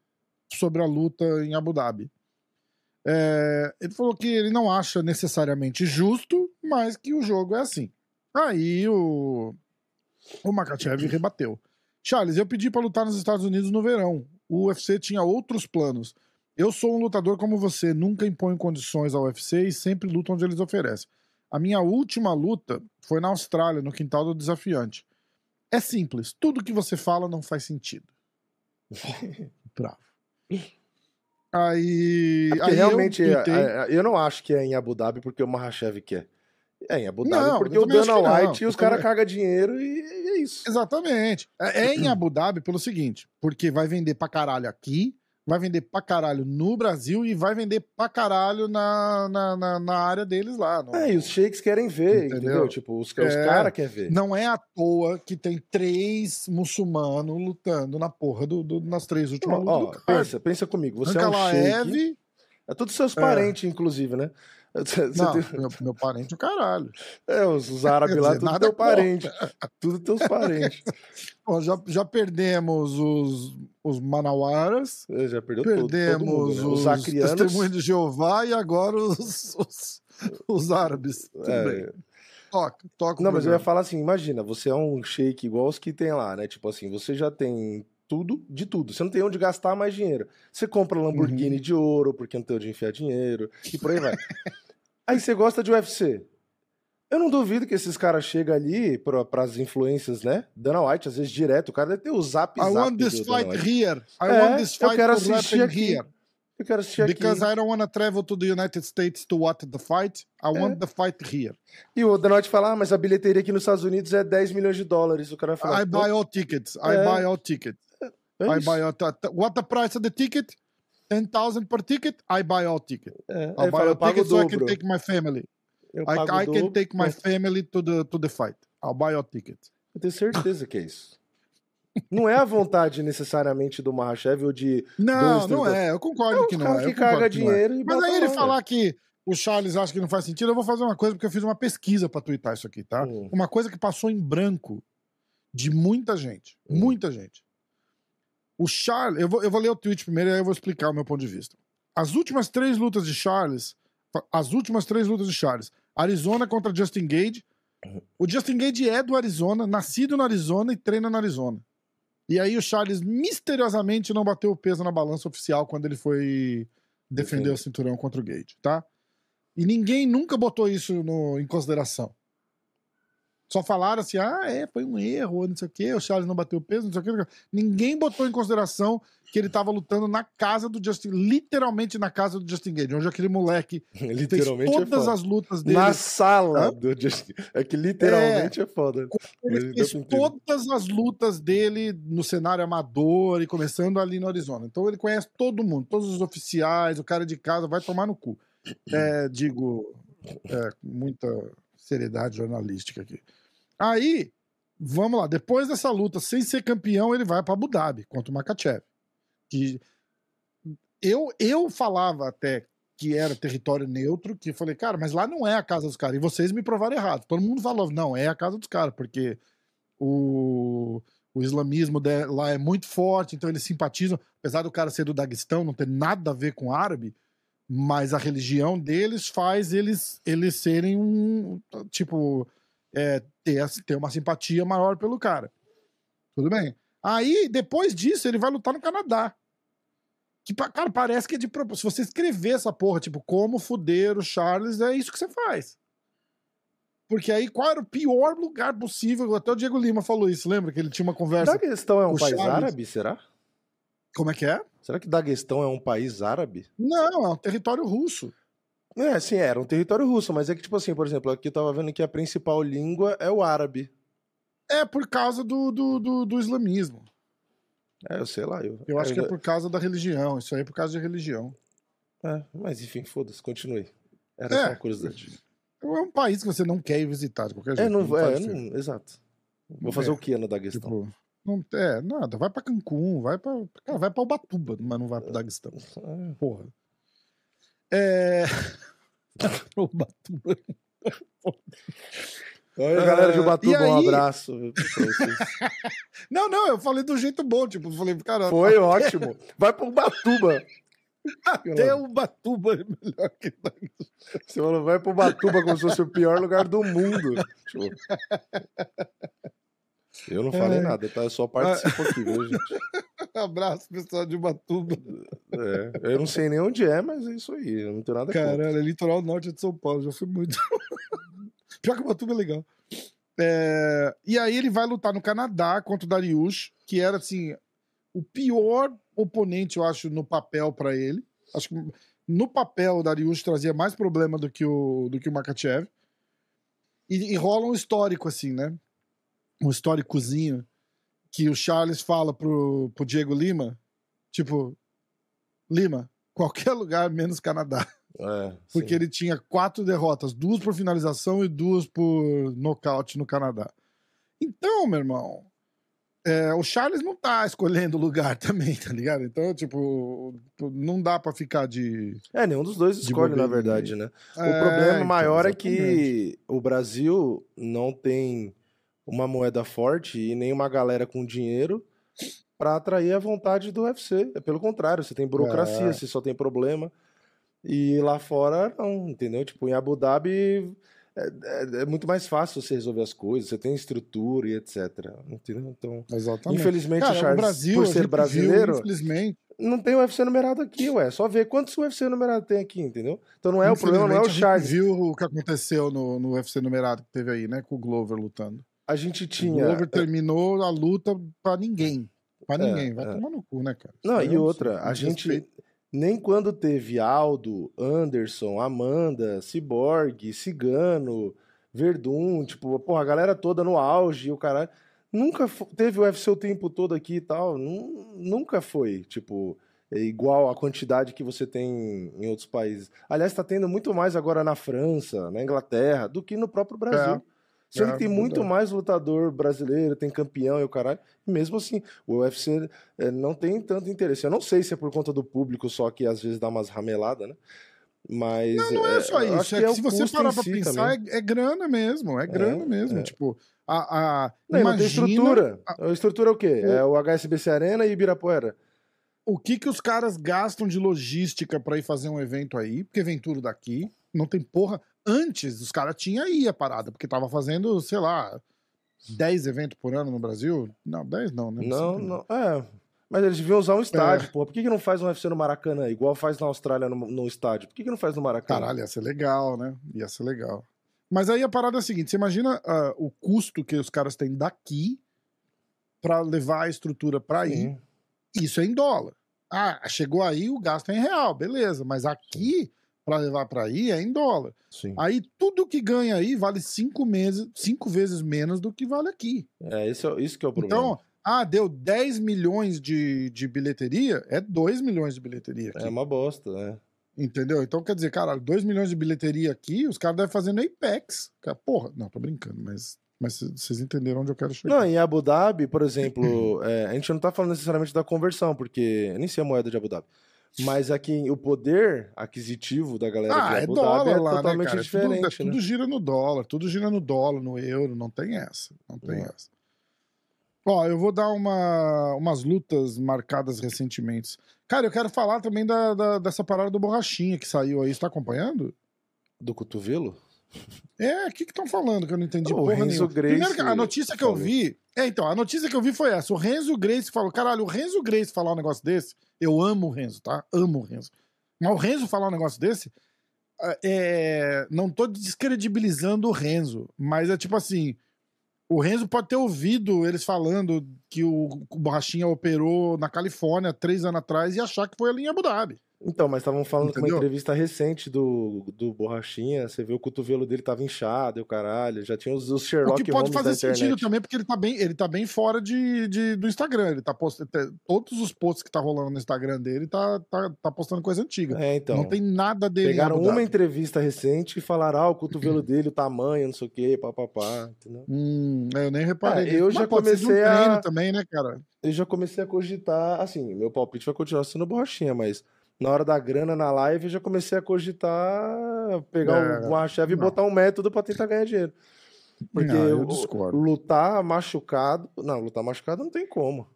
sobre a luta em Abu Dhabi. É, ele falou que ele não acha necessariamente justo, mas que o jogo é assim. Aí o, o Makachev rebateu. Charles, eu pedi pra lutar nos Estados Unidos no verão. o UFC tinha outros planos. Eu sou um lutador como você, nunca imponho condições ao UFC e sempre luto onde eles oferecem. A minha última luta foi na Austrália, no quintal do desafiante. É simples, tudo que você fala não faz sentido. Bravo. Aí. É aí realmente, eu, eu, tuitei- eu não acho que é em Abu Dhabi porque o Mahashev quer. É em Abu Dhabi Não, porque o Dana não. White e os caras também- cagam dinheiro e, e é isso. Exatamente. É é em Abu Dhabi pelo seguinte: porque vai vender pra caralho aqui, vai vender pra caralho no Brasil e vai vender pra caralho na, na, na, na área deles lá. no- É, e os sheiks querem ver, entendeu? Entendeu? Tipo, os, os É. caras querem ver. Não é à toa que tem três muçulmanos lutando na porra do, do- nas três últimas Ó, ó, pensa, pensa comigo. Você é um sheik. É todos seus É. parentes, inclusive, né? Não, tem- meu, meu parente é o caralho. É, os, os árabes lá, dizer, tudo teu parente. Tudo teus parentes. Bom, já, já perdemos os, os manauaras, É, Já perdeu todo, todo perdemos mundo, né? os, Os acrianos. testemunhos de Jeová e agora os, os, os árabes. Tudo É, bem. Toca, toca. Não, mas eu ia falar assim, imagina, você é um shake igual os que tem lá, né? Tipo assim, você já tem tudo de tudo. Você não tem onde gastar mais dinheiro. Você compra Lamborghini Uhum. de ouro, porque não tem onde enfiar dinheiro, e por aí vai. aí você gosta de UFC. Eu não duvido que esses caras chegam ali para as influências, né? Dana White, às vezes direto, o cara deve ter o zap I zap want this fight here. I É, want this eu fight quero to assistir aqui. here. Eu quero assistir aqui. Because I don't want to travel to the United States to watch the fight. I É. want the fight here. E o Dana White fala, ah, mas a bilheteria aqui nos Estados Unidos é 10 milhões de dólares. O cara vai falar, I buy all tickets. I É. buy all tickets. é I buy all What the price of the ticket? 10,000 per ticket. I buy all ticket. É, aí buy fala, all ticket so I can take my family. Eu I, I can dobro. take my Pronto. family to the to the fight. I'll buy all ticket. Eu tenho certeza que é isso. Não é a vontade necessariamente do Mahashev ou de. Não, Dois, não três, é. Eu concordo É que os não é. que que é. dinheiro e Mas aí ele falar que o Charles acha que não faz sentido, eu vou fazer uma coisa, porque eu fiz uma pesquisa pra twittar isso aqui, tá? Hum. Uma coisa que passou em branco de muita gente. Hum. Muita gente. O Charles. Eu vou, eu vou ler o tweet primeiro e aí eu vou explicar o meu ponto de vista. As últimas três lutas de Charles. As últimas três lutas de Charles. Arizona contra Justin Gage. O Justin Gage é do Arizona, nascido no Arizona e treina no Arizona. E aí o Charles misteriosamente não bateu o peso na balança oficial quando ele foi defender Defender. o cinturão contra o Gage, tá? E ninguém nunca botou isso no- em consideração. Só falaram assim, ah, é, foi um erro, não sei o quê, o Charles não bateu o peso, não sei o quê. Ninguém botou em consideração que ele tava lutando na casa do Justin, literalmente na casa do Justin Gage, onde aquele moleque literalmente fez é todas foda. as lutas dele. Na sala do Justin. É que literalmente é, foda. Ele fez todas as lutas dele no cenário amador e começando ali no Arizona. Então ele conhece todo mundo, todos os oficiais, o cara de casa, vai tomar no cu. É, digo, é, com muita seriedade jornalística aqui. Aí, vamos lá, depois dessa luta, sem ser campeão, ele vai para Abu Dhabi contra o Makachev. Que eu, eu falava até que era território neutro, que falei, cara, mas lá não é a casa dos caras. E vocês me provaram errado. Todo mundo falou, não, é a casa dos caras, porque o, o islamismo de- lá é muito forte, então eles simpatizam, apesar do cara ser do Daguestão, não ter nada a ver com árabe, mas a religião deles faz eles, eles serem um, tipo, é, ter, ter uma simpatia maior pelo cara. Tudo bem? Aí, depois disso, ele vai lutar no Canadá. Que, cara, parece que é de propósito. Se você escrever essa porra, tipo, como fuder o Charles, é isso que você faz. Porque aí, qual era o pior lugar possível? Até o Diego Lima falou isso, lembra? Que ele tinha uma conversa. Daguestão é um país Charles- árabe, será? Como é que é? Será que Daguestão é um país árabe? Não, é um território russo. É, sim, era um território russo, mas é que, tipo assim, por exemplo, aqui eu tava vendo que a principal língua é o árabe. É por causa do, do, do, do islamismo. É, eu sei lá. Eu, Eu acho que é por causa da religião. Isso aí é por causa de religião. É, mas enfim, foda-se, continue. Era É. só uma curiosidade. É um país que você não quer ir visitar de qualquer jeito. É, não, faz é, não, exato. Vou fazer É. o que no Daguestão? Tipo, não, é, nada. Vai pra Cancún, vai pra. Cara, vai pra Ubatuba, mas não vai pro Daguestão. É. Porra. É. Olha, galera de Ah, Ubatuba, e um aí- abraço. Não, não, eu falei do jeito bom, tipo, falei, cara, Foi ótimo. Vai pro Ubatuba. até Ubatuba é melhor que Você falou, vai pro Ubatuba como se fosse o pior lugar do mundo. Tipo, Eu não falei É. nada, tá? Eu só participo aqui, viu, gente? Abraço, pessoal de Ubatuba. É, eu não sei nem onde é, mas é isso aí. Eu não tenho nada contra. Caralho, é litoral norte de São Paulo, já fui muito. Pior que Ubatuba é legal. É, E aí ele vai lutar no Canadá contra o Dariush, que era assim o pior oponente, eu acho, no papel pra ele. Acho que no papel o Dariush trazia mais problema do que o do que o Makachev. E, e rola um histórico assim, né? Um históricozinho que o Charles fala pro, pro Diego Lima, tipo, Lima, qualquer lugar menos Canadá. É, Porque sim. ele tinha quatro derrotas, duas por finalização e duas por nocaute no Canadá. Então, meu irmão, é, o Charles não tá escolhendo o lugar também, tá ligado? Então, tipo, não dá pra ficar de. É, nenhum dos dois escolhe, na verdade, né? O É, problema então, maior é exatamente. que o Brasil não tem uma moeda forte e nem uma galera com dinheiro para atrair a vontade do UFC. É pelo contrário, você tem burocracia, É. você só tem problema. E lá fora, não, entendeu? Tipo, em Abu Dhabi é, é- é muito mais fácil você resolver as coisas, você tem estrutura e etc. Entendeu? Então, Exatamente. infelizmente, Cara, o Charles, Brasil, por ser gente viu, brasileiro, infelizmente, não tem UFC numerado aqui, ué. Só ver quantos UFC numerado tem aqui, entendeu? Então não é o problema, não é o Charles. viu o que aconteceu no, no UFC numerado que teve aí, né? Com o Glover lutando. A gente O tinha. Glover terminou a luta pra ninguém. Pra É, ninguém. Vai é. tomar no cu, né, cara? Não, Isso e é um outra, a gente. Nem quando teve Aldo, Anderson, Amanda, Cyborg, Cigano, Verdun, tipo, porra, a galera toda no auge e o caralho. Nunca teve o UFC o tempo todo aqui e tal. nun- Nunca foi, tipo, é igual a quantidade que você tem em outros países. Aliás, tá tendo muito mais agora na França, na Inglaterra, do que no próprio Brasil. Sendo é, que tem muito mais lutador brasileiro, tem campeão e o caralho. E mesmo assim, o UFC é, não tem tanto interesse. Eu não sei se é por conta do público só que às vezes dá umas rameladas, né? Mas. Não, não é só eu isso. É que o se você parar pra si pensar, é, é grana mesmo. É grana mesmo. é. Tipo, a. a Não, e não tem imagina estrutura. a- A estrutura é o quê? o- É o HSBC Arena e Ibirapuera. o que, que os caras gastam de logística pra ir fazer um evento aí, porque vem tudo daqui. Não tem porra. Antes, os caras tinham aí a parada, porque tava fazendo, sei lá, 10 eventos por ano no Brasil. Não, 10 não, né? Não, Sempre não. É. Mas eles deviam usar um estádio, É. pô. Por que, que não faz um UFC no Maracanã, igual faz na Austrália no, no estádio? Por que, que não faz no Maracanã? Caralho, ia ser legal, né? Ia ser legal. Mas aí a parada é a seguinte: você imagina ah, o custo que os caras têm daqui pra levar a estrutura pra aí. Isso é em dólar. Ah, chegou aí, o gasto é em real, beleza. Mas aqui, pra levar pra aí, é em dólar. Sim. Aí tudo que ganha aí vale cinco, meses, cinco vezes menos do que vale aqui. É, esse é, isso que é o problema. Então, ah, deu 10 milhões de, de bilheteria, é 2 milhões de bilheteria aqui. é uma bosta, né? Entendeu? Então, quer dizer, caralho, 2 milhões de bilheteria aqui, os caras devem fazer no Apex. Cara, porra, não, tô brincando, mas, mas vocês entenderam onde eu quero chegar. Não, em Abu Dhabi, por exemplo, é, a gente não tá falando necessariamente da conversão, porque eu nem sei a moeda de Abu Dhabi. Mas aqui o poder aquisitivo da galera ah, de é Abu dólar é lá, né, totalmente cara? É diferente, tudo, é né? tudo gira no dólar, tudo gira no dólar, no euro, não tem essa. Não tem Não. essa. Ó, eu vou dar uma, umas lutas marcadas recentemente. Cara, eu quero falar também da, da- dessa parada do Borrachinha que saiu aí. Você tá acompanhando? Do cotovelo? É, o que estão falando que eu não entendi O porra Renzo nenhuma. Gracie Primeiro, a notícia que eu vi... É, então, a notícia que eu vi foi essa. O Renzo Grace falou... Caralho, o Renzo Grace falar um negócio desse... Eu amo o Renzo, tá? Amo o Renzo. Mas o Renzo falar um negócio desse... ah, É, não tô descredibilizando o Renzo, mas é tipo assim... O Renzo pode ter ouvido eles falando que o, o Borrachinha operou na Califórnia três anos atrás e achar que foi ali em Abu Dhabi. Então, mas estavam falando com uma entrevista recente do, do Borrachinha, você vê o cotovelo dele tava inchado, e o caralho, já tinha os, os O Sherlock que pode Holmes fazer sentido também, porque ele tá bem, ele tá bem fora de, de- do Instagram. Ele tá postando. Todos os posts que tá rolando no Instagram dele tá, tá, tá postando coisa antiga. É, então. não tem nada dele. Pegaram uma entrevista recente e falaram, ah, o cotovelo dele, o tamanho, não sei o quê, papapá, entendeu? Hum, eu nem reparei. Ah, nisso. eu já de um comecei a- também, né, cara? Eu já comecei a cogitar, assim, meu palpite vai continuar sendo borrachinha, mas na hora da grana na live eu já comecei a cogitar pegar É, o Borracheve e não. botar um método pra tentar ganhar dinheiro. Porque Não, eu o- discordo. lutar machucado, não, lutar machucado não tem como.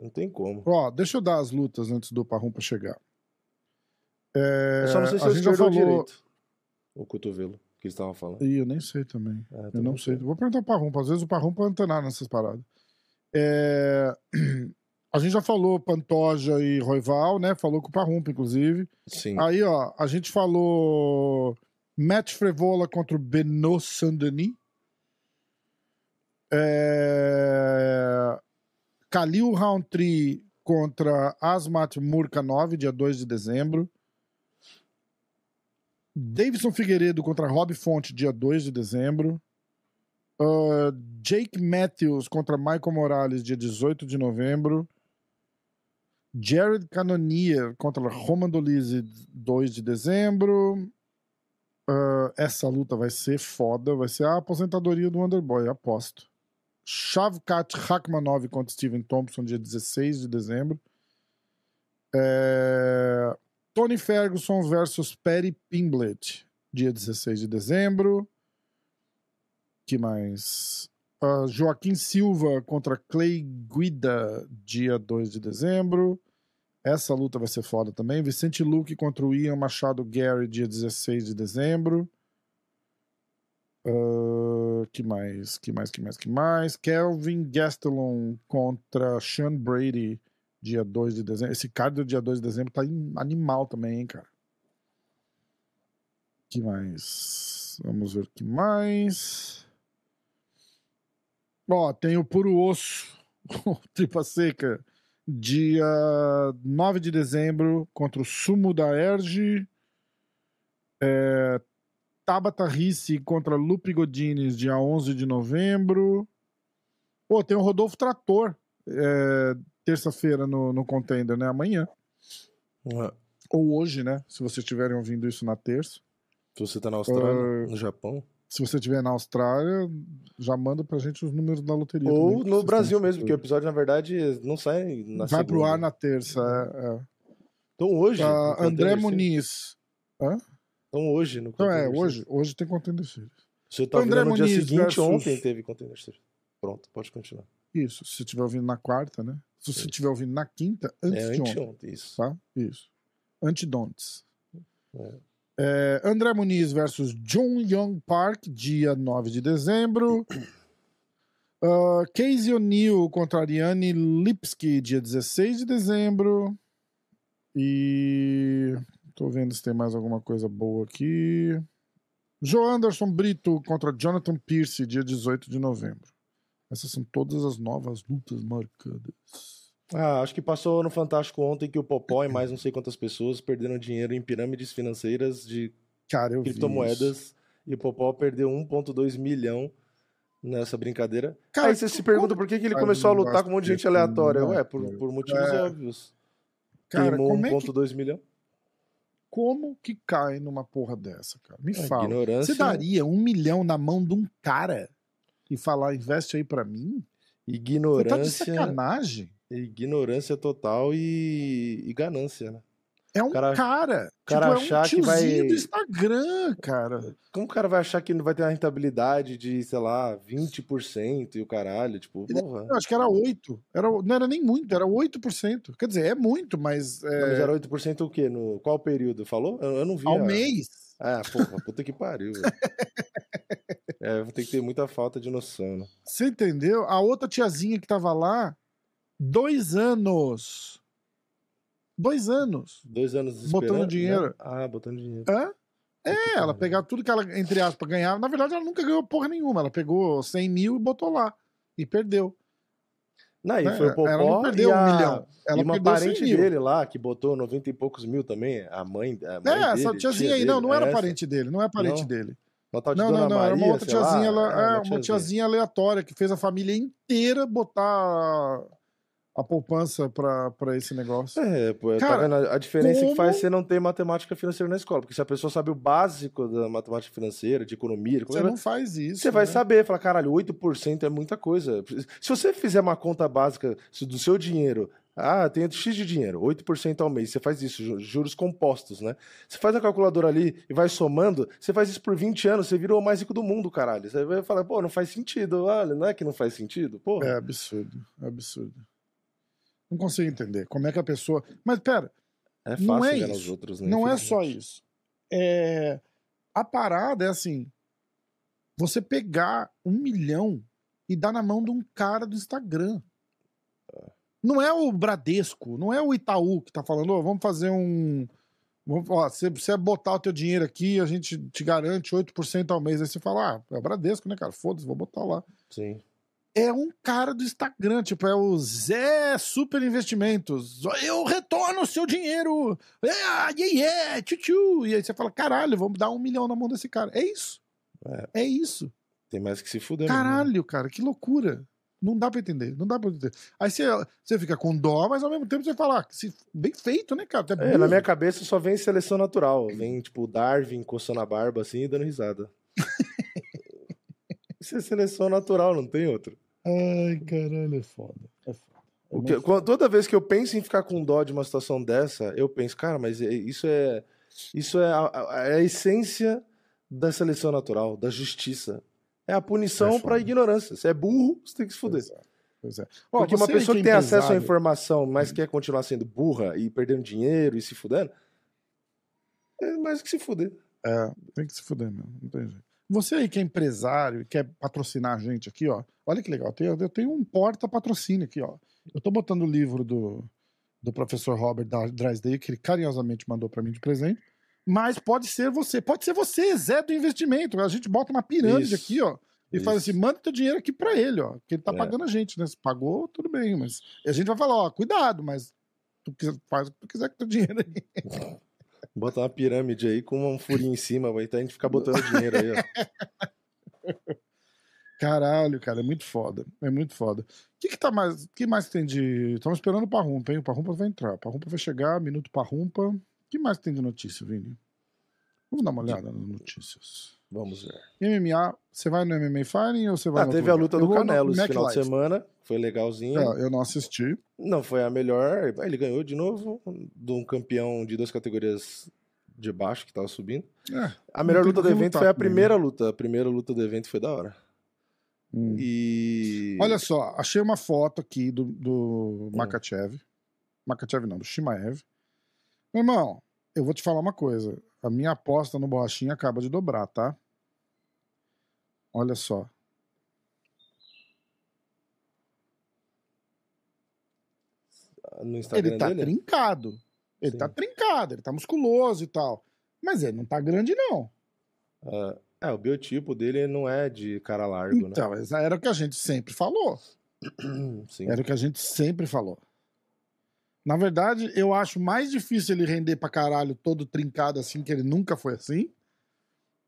Não tem como. Ó, deixa eu dar as lutas antes do Parrumpa chegar. É, Eu só não sei se a gente já falou. direito. O cotovelo. que eles estavam falando. Ih, eu nem sei também. É, Eu não sei. Vou perguntar pro Parrumpa. Às vezes o Parrumpa antenar nessas paradas. É, A gente já falou Pantoja e Roival, né? Falou com o Parrumpa, inclusive. Sim. Aí, ó, a gente falou Matt Frevola contra o Benoit Saint-Denis. É... Khalil Roundtree contra Asmat Murkanov, dia 2 de dezembro. Davidson Figueiredo contra Rob Fonte, dia 2 de dezembro. Uh, Jake Matthews contra Michael Morales, dia 18 de novembro. Jared Cannonier contra Roman Dolizzi, 2 de dezembro. Uh, essa luta vai ser foda. Vai ser a aposentadoria do Wonderboy, aposto. Shavkat Rakhmanov contra Steven Thompson, dia 16 de dezembro. É... Tony Ferguson versus Perry Pimblett, dia 16 de dezembro. que mais? Uh, Joaquim Silva contra Clay Guida, dia 2 de dezembro. Essa luta vai ser foda também. Vicente Luque contra o Ian Machado Gary, dia 16 de dezembro. Uh, que mais? Que mais? Que mais? Que mais? Kelvin Gastelum contra Sean Brady, dia 2 de dezembro. Esse card do dia 2 de dezembro tá animal também, hein, cara? Que mais? Vamos ver que mais. Ó, tem o Puro Osso, Tripa Seca, dia 9 de dezembro, contra o Sumo da Erge. É, Tabata Risse contra Lupe Godines, dia 11 de novembro. Pô, tem o Rodolfo Trator, é, terça-feira no, no Contender, né? Amanhã. Ué, Ou hoje, né? Se vocês estiverem ouvindo isso na terça. Se você tá na Austrália, Ah, no Japão. Se você estiver na Austrália, já manda pra gente os números da loteria. também, Ou que no Brasil mesmo, porque o episódio, na verdade, não sai na Vai pro segunda. ar na terça. É, é. Então hoje. Tá, André. Muniz. Então hoje, no Então é, hoje, hoje tem Contender Series. Você tá André no dia Muniz seguinte, versus- ontem teve Contender Series. Pronto, pode continuar. Isso, se você estiver ouvindo na quarta, né? Se você estiver ouvindo na quinta, antes é de ontem, anteontem, isso. tá? Isso. Antidontes. É. É, André Muniz versus John Young Park, dia 9 de dezembro. Uh, Casey O'Neill contra Ariane Lipski, dia 16 de dezembro. E. Tô vendo se tem mais alguma coisa boa aqui. Joe Anderson Brito contra Jonathan Pierce, dia 18 de novembro. Essas são todas as novas lutas marcadas. Ah, acho que passou no Fantástico ontem que o Popó e mais não sei quantas pessoas perderam dinheiro em pirâmides financeiras de Cara, criptomoedas e o Popó perdeu 1,2 milhão nessa brincadeira. Cara, Aí você se pergunta por que, que ele começou a lutar com um monte de gente aleatória. Ué, por, né? por motivos É. óbvios. Cara, Queimou como é que 1,2 milhão. Como que cai numa porra dessa, cara? Me É, fala. ignorância. Você daria um milhão na mão de um cara e falar, investe aí pra mim? Você tá de Ignorância, sacanagem? Ignorância total e, e ganância, né? É um cara- cara. cara tipo, é um achar que vai- do Instagram, cara. Como o cara vai achar que não vai ter uma rentabilidade de, sei lá, 20% e o caralho? Tipo, porra. Eu acho que era 8. Era, não era nem muito, era 8%. Quer dizer, é muito, mas é, Não, mas era 8% o quê? No qual período? Falou? Eu, eu não vi. ao a- mês. Ah, porra, puta que pariu. é, vou ter que ter muita falta de noção, né? Você entendeu? A outra tiazinha que tava lá, dois anos. Dois anos. Dois anos Botando né? dinheiro. Ah, botando dinheiro. Hã? É, ela pegava tudo que ela, entre aspas, ganhava. Na verdade, ela nunca ganhou porra nenhuma. Ela pegou 100 mil e botou lá. E perdeu. Não, e né? foi o Popó ela não perdeu e, um a, milhão. Ela e uma perdeu 100 parente dele lá, que botou 90 e poucos mil também, a mãe, a mãe É, essa dele, tiazinha tia aí, não, dele, não era essa? parente dele, não é parente Não? dele. De Não, não, não, era uma Maria, outra sei lá, tiazinha, ela, é, é, uma tiazinha aleatória que fez a família inteira botar a poupança pra esse negócio. É, pô, tá Cara, vendo? A diferença que como- faz você não ter matemática financeira na escola. Porque se a pessoa sabe o básico da matemática financeira, de economia, Você não faz isso. Você vai né? saber, falar, caralho, 8% é muita coisa. Se você fizer uma conta básica do seu dinheiro, ah, tem X de dinheiro, 8% ao mês, você faz isso, ju- juros compostos, né? Você faz a calculadora ali e vai somando, você faz isso por 20 anos, você virou o mais rico do mundo, caralho. Você vai falar, pô, não faz sentido, olha, não é que não faz sentido? Porra. É absurdo, é absurdo. Não consigo entender como é que a pessoa. Mas pera, É, não fácil é enganar isso. os outros, né? não é só isso. É... A parada é assim: você pegar um milhão e dar na mão de um cara do Instagram. Não é o Bradesco, não é o Itaú que tá falando, "Ô, vamos fazer um. Ó, se você botar o teu dinheiro aqui, a gente te garante 8% ao mês. Aí você fala, ah, é o Bradesco, né, cara? Foda-se, vou botar lá. Sim. É um cara do Instagram, tipo, é o Zé Super Investimentos. Eu retorno o seu dinheiro. É, yeah, yeah, tchutchu. E aí você fala, caralho, vamos dar um milhão na mão desse cara. É isso. É. É isso. Tem mais que se fuder. mesmo, né? Caralho, cara, que loucura. Não dá pra entender, não dá pra entender. Aí você, você fica com dó, mas ao mesmo tempo você fala, ah, se- bem feito, né, cara? Tu É, na minha cabeça só vem seleção natural. Vem, tipo, Darwin coçando a barba assim e dando risada. Isso é seleção natural, não tem outro. Ai, caralho, é foda. É foda. É que- quando- toda vez que eu penso em ficar com dó de uma situação dessa, eu penso, cara, mas é- isso é isso é a, a- é a essência da seleção natural, da justiça. É a punição É foda. pra ignorância. Você é burro, você tem que se fuder. É. É. Ó, Porque uma pessoa que é tem acesso à empresário- informação, mas quer continuar sendo burra e perdendo dinheiro e se fudendo, é mais que se fuder. É, tem que se fuder mesmo, não tem jeito. Você aí que é empresário e quer patrocinar a gente aqui, ó. Olha que legal, eu tenho, um porta-patrocínio aqui, ó. Eu tô botando o livro do, do professor Robert Da- Drysdale, que ele carinhosamente mandou pra mim de presente. Mas pode ser você, pode ser você, Zé do investimento. A gente bota uma pirâmide Isso, aqui, ó. E faz isso. assim, manda teu dinheiro aqui pra ele, ó. Que ele tá É. pagando a gente, né? Se pagou, tudo bem, mas. E a gente vai falar, ó, cuidado, mas tu quiser, faz o que tu quiser com teu dinheiro aí. Bota uma pirâmide aí com um furinho em cima, vai então a gente ficar botando dinheiro aí, ó. Caralho, cara, é muito foda. É muito foda. O que, que tá mais. que mais tem de. Estamos esperando o Parrumpa, hein? O Parrumpa vai entrar. O Parrumpa vai chegar, minuto Parrumpa. O que mais tem de notícia, Vini? Vamos dar uma olhada nas notícias. Vamos ver. MMA, você vai no MMA Fighting ou você vai Ah, teve a luta do Eu Canelo esse Mac final de Light. semana, foi legalzinho. É, eu não assisti. Não foi a melhor, ele ganhou de novo de um campeão de duas categorias de baixo que tava subindo. É, A melhor luta do evento foi a primeira luta. A primeira luta do evento foi da hora. Hum. E. Olha só, achei uma foto aqui do, do Hum. Makachev. Makachev não, do Shimaev. Meu irmão, eu vou te falar uma coisa. A minha aposta no Borrachinha acaba de dobrar, tá? Olha só. no Instagram Ele tá dele. trincado. Ele Sim. tá trincado, ele tá musculoso e tal. Mas ele não tá grande, não. Ah, é, o biotipo dele não é de cara largo, Então, mas era o que a gente sempre falou. né? Sim. Era o que a gente sempre falou. Na verdade, eu acho mais difícil ele render pra caralho todo trincado assim, que ele nunca foi assim,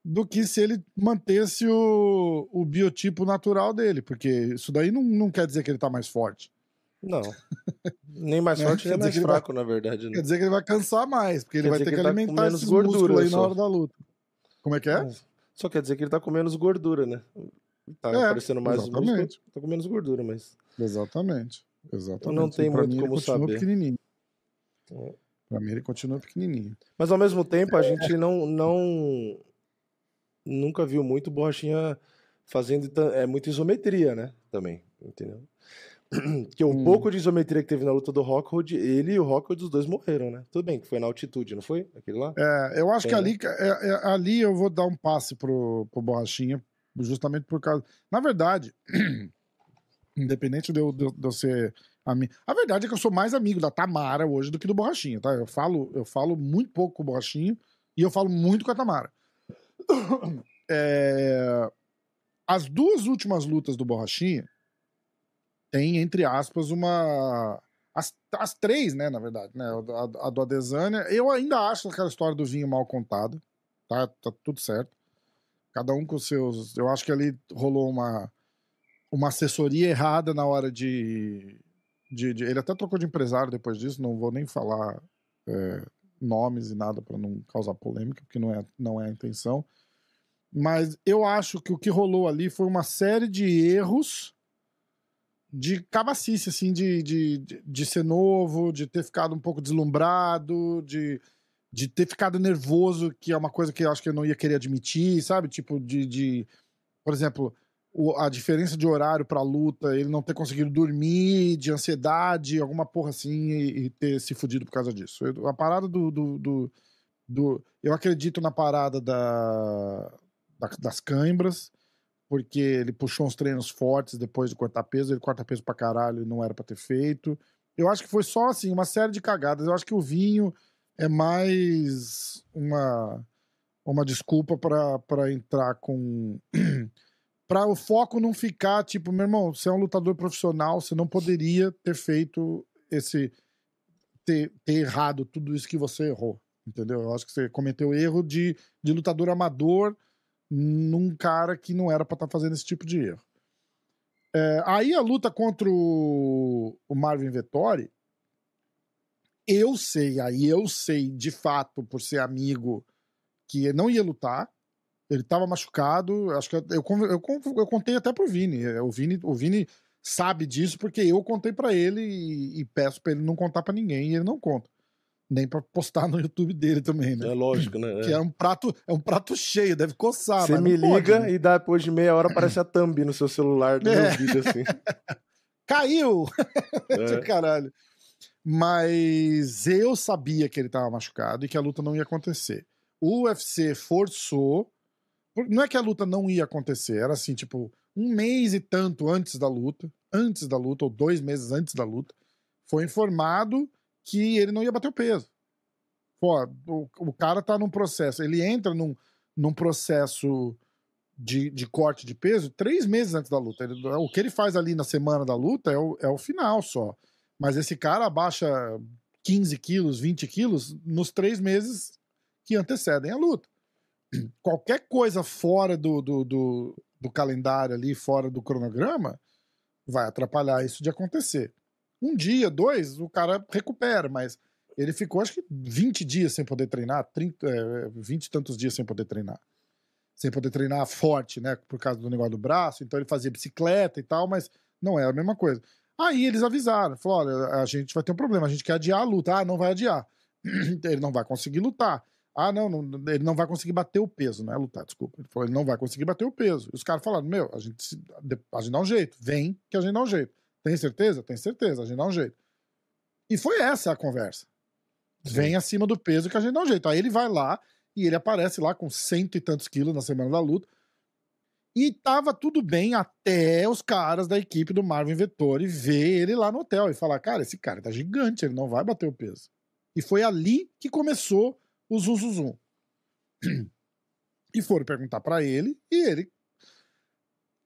do que se ele mantesse o, o biotipo natural dele, porque isso daí não, não quer dizer que ele tá mais forte. Não. Nem mais Né? forte, Quer nem mais ele vai- fraco, na verdade. Quer Né? dizer que ele vai cansar mais, porque ele Quer vai ter que que, tá alimentar menos esse gordura músculo aí só. na hora da luta. Como é que é? Só quer dizer que ele tá com menos gordura, né? Tá É, aparecendo mais músculo, exatamente. tá com menos gordura, mas. Exatamente. Exatamente. Não tem muito mim, como saber. pequenininho. É. Pra mim ele continua pequenininho. Mas ao mesmo tempo, a gente não, não nunca viu muito borrachinha fazendo é muita isometria, né? Também, entendeu? Que o Hum. pouco de isometria que teve na luta do Rockhold, ele e o Rockhold, os dois morreram, né? Tudo bem que foi na altitude, não foi? Aquele lá? É, eu acho Tem, que né? ali, é- é- ali eu vou dar um passe pro, pro Borrachinha, justamente por causa. Na verdade, independente de eu, de de eu ser. ami- A verdade é que eu sou mais amigo da Tamara hoje do que do Borrachinha, tá? Eu falo, eu falo muito pouco com o Borrachinha e eu falo muito com a Tamara. É, As duas últimas lutas do Borrachinha tem, entre aspas, uma. As, as três, né, na verdade, né? A, a do Adesanya. Eu ainda acho aquela história do vinho mal contada. Tá, tá tudo certo. Cada um com seus. Eu acho que ali rolou uma, uma assessoria errada na hora de, de, de- Ele até trocou de empresário depois disso, não vou nem falar é, nomes e nada para não causar polêmica, porque não é, não é a intenção. Mas eu acho que o que rolou ali foi uma série de erros de cabacice, assim, de, de, de, ser novo, de ter ficado um pouco deslumbrado, de, de ter ficado nervoso, que é uma coisa que eu acho que eu não ia querer admitir, sabe? Tipo, de. de por exemplo, o- a diferença de horário pra luta, ele não ter conseguido dormir, de ansiedade, alguma porra assim, e, e ter se fudido por causa disso. Eu- a parada do, do, do, do. Eu acredito na parada da, da- das cãibras, porque ele puxou uns treinos fortes depois de cortar peso, ele corta peso pra caralho e não era pra ter feito. Eu acho que foi só assim, uma série de cagadas. Eu acho que o vinho é mais uma, uma desculpa pra entrar com. pra o foco não ficar, tipo, meu irmão, você é um lutador profissional, você não poderia ter feito esse. ter, ter errado tudo isso que você errou. Entendeu? Eu acho que você cometeu erro de, de lutador amador num cara que não era pra estar fazendo esse tipo de erro. É, aí a luta contra o, o Marvin Vettori, eu sei, aí eu sei de fato, por ser amigo, que não ia lutar. Ele tava machucado. Acho que eu, eu, eu, eu contei até pro Vini. É, O Vini, o Vini sabe disso porque eu contei pra ele e, e peço pra ele não contar pra ninguém e ele não conta. Nem pra postar no YouTube dele também, né? É lógico, né? Que é um prato, é um prato cheio, deve coçar. Você me pode, liga né? e depois de meia hora aparece a thumb no seu celular do É. meu vídeo assim. Caiu! É. Caralho. Mas eu sabia que ele tava machucado e que a luta não ia acontecer. O UFC forçou. Não é que a luta não ia acontecer, era assim, tipo, um mês e tanto antes da luta, antes da luta, ou dois meses antes da luta, foi informado que ele não ia bater o peso. Pô, o, o cara tá num processo, ele entra num, num processo de, de corte de peso três meses antes da luta. Ele- o que ele faz ali na semana da luta é o, é o final só. Mas esse cara abaixa 15 quilos, 20 quilos nos três meses que antecedem a luta. Qualquer coisa fora do, do, do, do calendário ali, fora do cronograma, vai atrapalhar isso de acontecer. Um dia, dois, o cara recupera, mas ele ficou acho que 20 dias sem poder treinar, 30, é, 20 e tantos dias sem poder treinar. Sem poder treinar forte, né? Por causa do negócio do braço. Então ele fazia bicicleta e tal, mas não é a mesma coisa. Aí eles avisaram, falou: olha, a gente vai ter um problema, a gente quer adiar a luta. Ah, não vai adiar. ele não vai conseguir lutar. Ah, não, não, ele não vai conseguir bater o peso, não é lutar, desculpa. Ele falou, ele não vai conseguir bater o peso. E os caras falaram, meu, a gente, a gente dá um jeito, vem que a gente dá um jeito. Tem certeza? Tem certeza, a gente dá um jeito. E foi essa a conversa. Vem acima do peso que a gente dá um jeito. Aí ele vai lá e ele aparece lá com cento e tantos quilos na semana da luta. E tava tudo bem até os caras da equipe do Marvin Vettori ver ele lá no hotel e falar: cara, esse cara tá gigante, ele não vai bater o peso. E foi ali que começou o zum zum zum. E foram perguntar pra ele, e ele,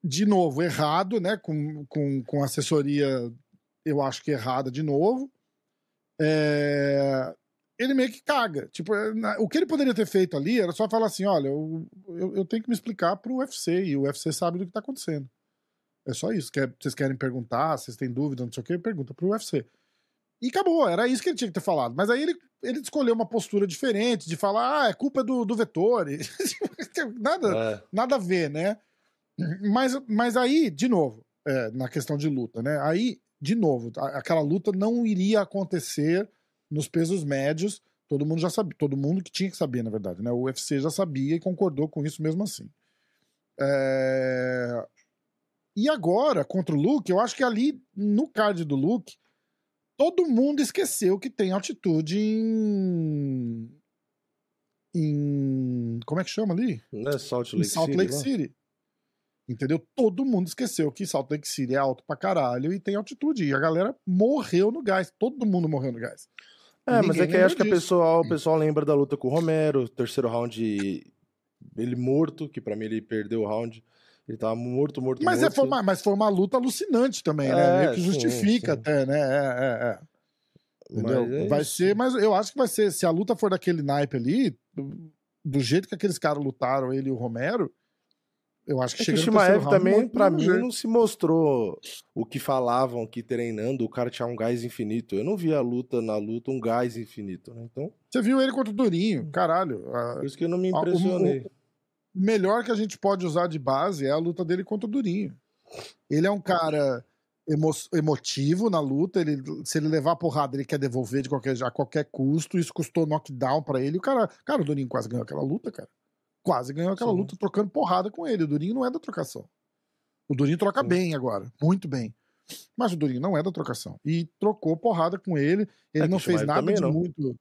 de novo, errado, né? Com, com, com assessoria, eu acho que errada de novo. É, Ele meio que caga. Tipo, na- o que ele poderia ter feito ali era só falar assim: olha, eu, eu, eu tenho que me explicar pro UFC, e o UFC sabe do que tá acontecendo. É só isso. Quer, vocês querem perguntar, vocês têm dúvida, não sei o que, pergunta pro UFC. E acabou, era isso que ele tinha que ter falado. Mas aí ele, ele escolheu uma postura diferente de falar, ah, é culpa do, do Vettori. nada, É. nada a ver, né? Mas, mas aí, de novo, é, na questão de luta, né? Aí, de novo, aquela luta não iria acontecer nos pesos médios. Todo mundo já sabia, todo mundo que tinha que saber, na verdade, né? O UFC já sabia e concordou com isso mesmo assim. É, E agora, contra o Luke, eu acho que ali, no card do Luke, todo mundo esqueceu que tem altitude em. em. Como é que chama ali? Não é Salt Em Lake Salt City? Lake lá? City. Entendeu? Todo mundo esqueceu que Salt Lake City é alto pra caralho e tem altitude. E a galera morreu no gás. Todo mundo morreu no gás. É, mas é que acho que a disso. pessoa, o pessoal lembra da luta com o Romero, terceiro round ele morto, que pra mim ele perdeu o round. Ele tava morto, morto, Mas, é, morto. foi uma, mas foi uma luta alucinante também, né? É, Meio que sim, justifica sim. até, né? É, é, é. Entendeu? É vai ser, mas eu acho que vai ser, se a luta for daquele naipe ali, do, do jeito que aqueles caras lutaram, ele e o Romero, eu acho que É que o chega no terceiro Shimaev também, pra mesmo mim, não se mostrou o que falavam que treinando o cara tinha um gás infinito. Eu não vi a luta na luta um gás infinito. né? Então, Você viu ele contra o Durinho, caralho. a- por isso que eu não me o- impressionei. o melhor que a gente pode usar de base é a luta dele contra o Durinho. Ele é um cara emo- emotivo na luta, ele, se ele levar porrada, ele quer devolver de qualquer, a qualquer custo, isso custou knockdown pra ele. O cara, cara, o Durinho quase ganhou aquela luta, cara. Quase ganhou aquela Sim. luta trocando porrada com ele. O Durinho não é da trocação. O Durinho troca Sim. bem agora, muito bem. Mas o Durinho não é da trocação. E trocou porrada com ele. Ele É não fez nada de não. muito.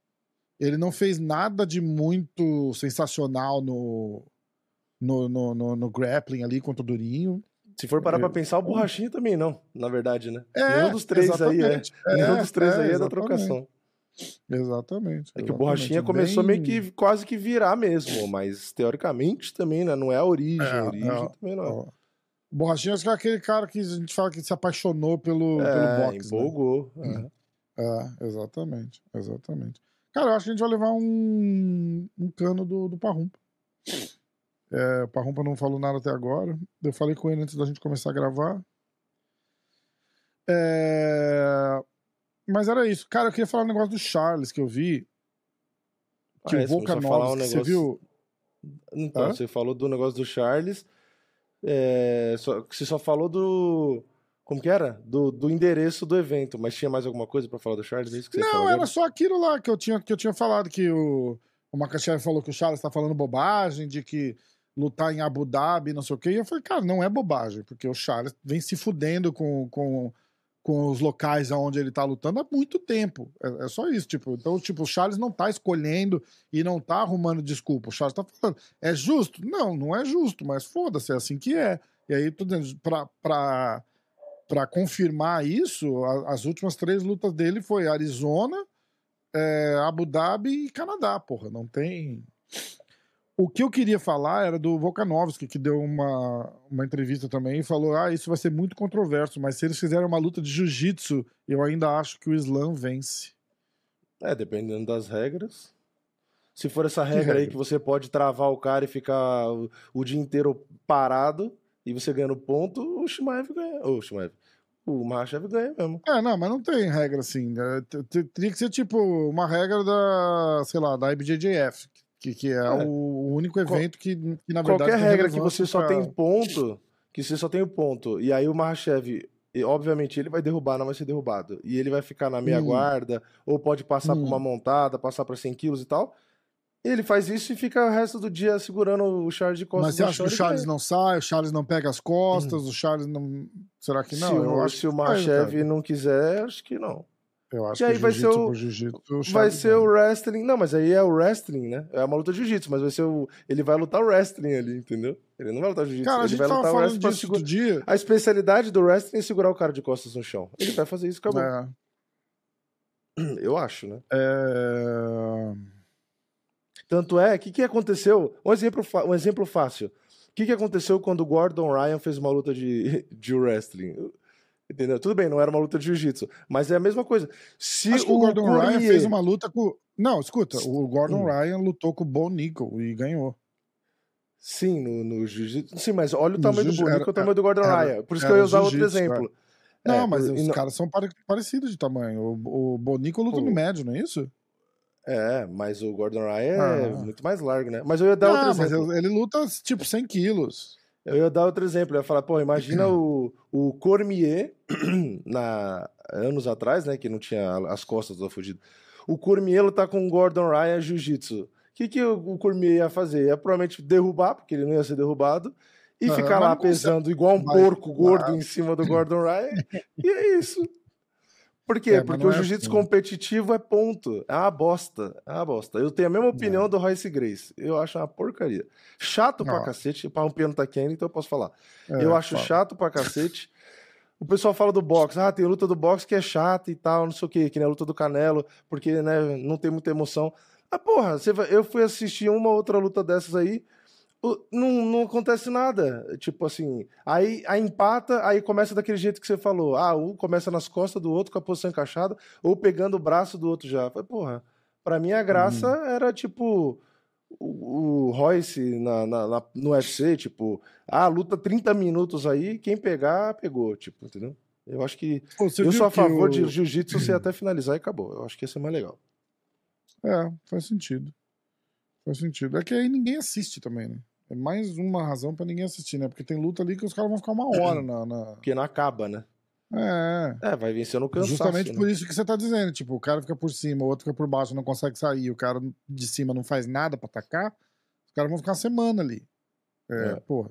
Ele não fez nada de muito sensacional no, no, no, no, no grappling ali contra o Durinho. Se for parar pra pensar, o Borrachinha também não, na verdade, né? É, Nenhum dos três aí é. é. Nenhum dos três é, aí é da trocação. Exatamente. É que o Borrachinha começou Bem... meio que quase que virar mesmo, mas teoricamente também, né? Não é a origem, é, a origem é, também não é. Borrachinha acho que é aquele cara que a gente fala que se apaixonou pelo, é, pelo boxe. Né? Empolgou. Né? É. exatamente, exatamente. Cara, eu acho que a gente vai levar um, um cano do, do Parrumpa. É, o Parrumpa não falou nada até agora. Eu falei com ele antes da gente começar a gravar. É... Mas era isso. Cara, eu queria falar um negócio do Charles que eu vi. Que ah, o Volkanovski, um negócio... você viu? Então, Hã? você falou do negócio do Charles. É... Só... Você só falou do. Como que era? Do, do endereço do evento, mas tinha mais alguma coisa para falar do Charles? É isso que você Não, era só aquilo lá que eu tinha, que eu tinha falado, que o, o Makachev falou que o Charles tá falando bobagem, de que lutar em Abu Dhabi, não sei o quê. E eu falei, cara, não é bobagem, porque o Charles vem se fudendo com, com, com os locais onde ele tá lutando há muito tempo. É, é, só isso, tipo. Então, tipo, o Charles não tá escolhendo e não tá arrumando desculpa. O Charles tá falando, é justo? Não, não é justo, mas foda-se, é assim que é. E aí, tô dizendo, pra, pra, pra confirmar isso, a, as últimas três lutas dele foi Arizona, é, Abu Dhabi e Canadá, porra. Não tem. O que eu queria falar era do Volkanovski, que deu uma, uma entrevista também e falou: ah, isso vai ser muito controverso, mas se eles fizerem uma luta de jiu-jitsu, eu ainda acho que o Islam vence. É, dependendo das regras. Se for essa regra, regra, aí que você pode travar o cara e ficar o, o dia inteiro parado e você ganhando ponto, o Shimaev ganha. O Shimaev. O Machav ganha mesmo. É, não, mas não tem regra assim. Né? Teria que ser tipo uma regra da, sei lá, da IBJJF, que, que é, é, o único evento que, que na verdade. Qualquer regra que você só pra... tem ponto, que você só tem o ponto, e aí o Mahashev, obviamente, ele vai derrubar, não vai ser derrubado. E ele vai ficar na meia hum. guarda, ou pode passar hum. por uma montada, passar para 100 quilos e tal. Ele faz isso e fica o resto do dia segurando o Charles de costas. Mas você acha que o Charles não sai, o Charles não pega as costas, hum. o Charles não. Será que não? Se, eu acho se o Mahashev não quiser, acho que não. Eu acho e aí que vai ser o, vai ser o wrestling. Não, mas aí é o wrestling, né? É uma luta de jiu-jitsu, mas vai ser o. Ele vai lutar o wrestling ali, entendeu? Ele não vai lutar jiu-jitsu. Cara, ele vai lutar o wrestling disso segura... dia. A especialidade do wrestling é segurar o cara de costas no chão. Ele vai fazer isso, acabou. É. Eu acho, né? É... Tanto é, o que, que aconteceu? Um exemplo, um exemplo fácil. O que, que aconteceu quando o Gordon Ryan fez uma luta de, de wrestling? Entendeu? Tudo bem, não era uma luta de jiu-jitsu, mas é a mesma coisa. Se Acho o, o Gordon. Ryan fez uma luta com. Não, escuta, o Gordon hum. Ryan lutou com o Bo Nickel e ganhou. Sim, no, no jiu-jitsu. Sim, mas olha o tamanho do Bo Nickel e o tamanho do Gordon era, Ryan. Por isso que eu ia usar outro exemplo. Não, é, mas os não... caras são parecidos de tamanho. O, o Bo Nickel luta no médio, não é isso? É, mas o Gordon Ryan é ah. é muito mais largo, né? Mas eu ia dar não, outro exemplo. Mas ele luta tipo 100 quilos. Eu ia dar outro exemplo, eu ia falar, pô, imagina o, o Cormier, na, anos atrás, né, que não tinha as costas do fugido. O Cormier lutar com o Gordon Ryan Jiu-Jitsu. O que, que o, o Cormier ia fazer? Ia provavelmente derrubar, porque ele não ia ser derrubado, e ficar lá pesando igual um porco gordo em cima do Gordon Ryan. e é isso. Por quê? É, Porque o é jiu-jitsu assim. competitivo é ponto. É uma bosta. É uma bosta. Eu tenho a mesma opinião é. do Royce Grace. Eu acho uma porcaria. Chato pra cacete. Para um piano tá quente, então eu posso falar. É, eu acho fala. chato pra cacete. O pessoal fala do boxe. Ah, tem luta do boxe que é chata e tal, não sei o quê. Que nem a luta do Canelo, porque né, não tem muita emoção. Ah, porra, você vai... eu fui assistir uma outra luta dessas aí não, não acontece nada. Tipo assim, aí, aí empata, aí começa daquele jeito que você falou. Ah, um começa nas costas do outro com a posição encaixada, ou pegando o braço do outro já. Falei, porra, pra mim a graça hum. era tipo o, o Royce na, na, na, no UFC, tipo, ah, luta 30 minutos aí, quem pegar, pegou, tipo, entendeu? Eu acho que. Pô, eu sou a favor o... de jiu-jitsu você até finalizar e acabou. Eu acho que ia ser mais legal. É, faz sentido. Faz sentido. É que aí ninguém assiste também, né? É mais uma razão para ninguém assistir, né? Porque tem luta ali que os caras vão ficar uma hora na. na... Porque não acaba, né? É. É, vai vencer no cansaço. Justamente né? por isso que você tá dizendo. Tipo, o cara fica por cima, o outro fica por baixo, não consegue sair, o cara de cima não faz nada para atacar, os caras vão ficar uma semana ali. É, é. porra.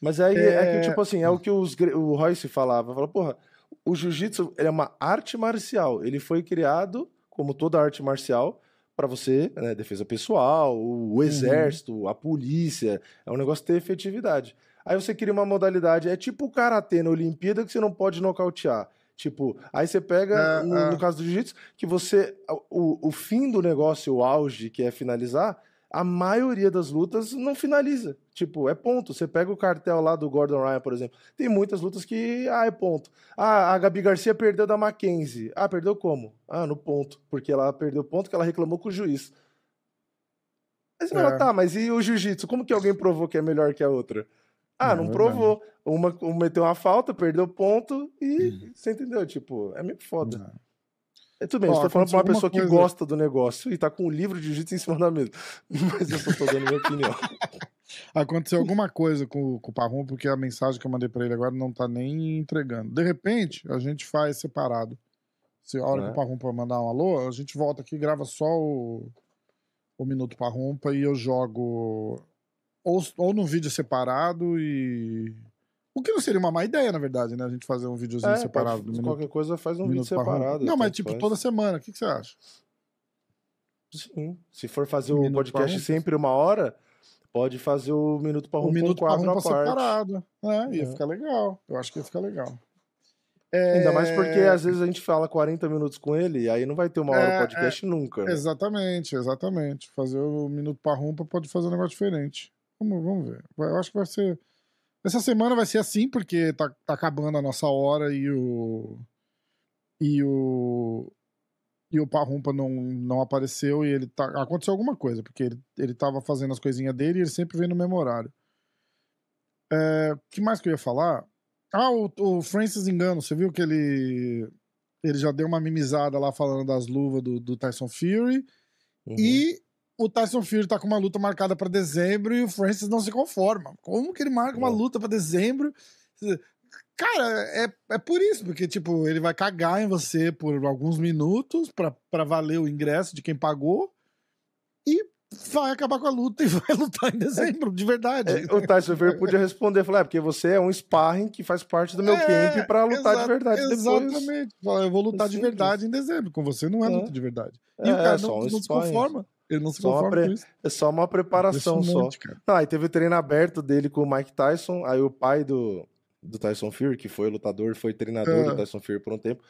Mas aí é... é... que, tipo assim, é o que os, o Royce falava. Fala, porra, o jiu-jitsu é uma arte marcial. Ele foi criado, como toda arte marcial, para você, né, defesa pessoal, o, o exército, uhum. a polícia, é um negócio ter efetividade. Aí você cria uma modalidade, é tipo o karatê na Olimpíada que você não pode nocautear. Tipo, aí você pega, é, no, é. no, caso do jiu-jitsu, que você. O, o fim do negócio, o auge, que é finalizar, a maioria das lutas não finaliza. Tipo, é ponto. Você pega o cartel lá do Gordon Ryan, por exemplo. Tem muitas lutas que, ah, é ponto. Ah, a Gabi Garcia perdeu da Mackenzie. Ah, perdeu como? Ah, no ponto. Porque ela perdeu ponto que ela reclamou com o juiz. Você é. tá, mas e o jiu-jitsu? Como que alguém provou que é melhor que a outra? Ah, não, não provou. Uma, uma meteu uma falta, perdeu ponto e uhum. você entendeu? Tipo, é meio foda. Não. É tudo bem, Ó, você tá falando pra uma pessoa coisa... que gosta do negócio e tá com um livro de jiu-jitsu em cima da mesa. Mas eu só tô dando minha opinião. Aconteceu alguma coisa com, com o Parrum, porque a mensagem que eu mandei pra ele agora não tá nem entregando. De repente, a gente faz separado. Se a hora é. que o Parrumpa mandar um alô, a gente volta aqui grava só o, o Minuto Parrumpa e eu jogo ou, ou num vídeo separado e. O que não seria uma má ideia, na verdade, né? A gente fazer um videozinho é, separado. Pode, qualquer coisa faz um vídeo separado. Não, mas tipo, faz. toda semana. O que, que você acha? Sim. Se for fazer o podcast sempre uma hora, pode fazer o Minuto para um, minuto para um separado. É, ia é. ficar legal. Eu acho que ia ficar legal. É... Ainda mais porque às vezes a gente fala 40 minutos com ele e aí não vai ter uma hora é, podcast é, nunca. Né? Exatamente, exatamente. Fazer o Minuto para Rumpa pode fazer um negócio diferente. Vamos, vamos ver. Eu acho que vai ser. Essa semana vai ser assim, porque tá, tá acabando a nossa hora e o. E o. E o Parrumpa não, não apareceu e ele tá. Aconteceu alguma coisa, porque ele, ele tava fazendo as coisinhas dele e ele sempre vem no mesmo horário. É, que mais que eu ia falar? Ah, o, o Francis Engano, você viu que ele. Ele já deu uma mimizada lá falando das luvas do, do Tyson Fury. Uhum. E o Tyson Fury tá com uma luta marcada para dezembro e o Francis não se conforma. Como que ele marca uma luta para dezembro? Cara, é, é por isso, porque, tipo, ele vai cagar em você por alguns minutos para valer o ingresso de quem pagou e vai acabar com a luta e vai lutar em dezembro, de verdade. É, o Tyson Fury podia responder, falar, é porque você é um sparring que faz parte do meu é, camp para lutar de verdade Exatamente. Depois. Eu vou lutar de verdade em dezembro, com você não é, é. luta de verdade. E é, o cara não, um não se conforma. Ele não se só conforma pre... É só uma preparação só. Cara. Não, aí teve o treino aberto dele com o Mike Tyson, aí o pai do, do Tyson Fury, que foi lutador, foi treinador é. do Tyson Fury por um tempo,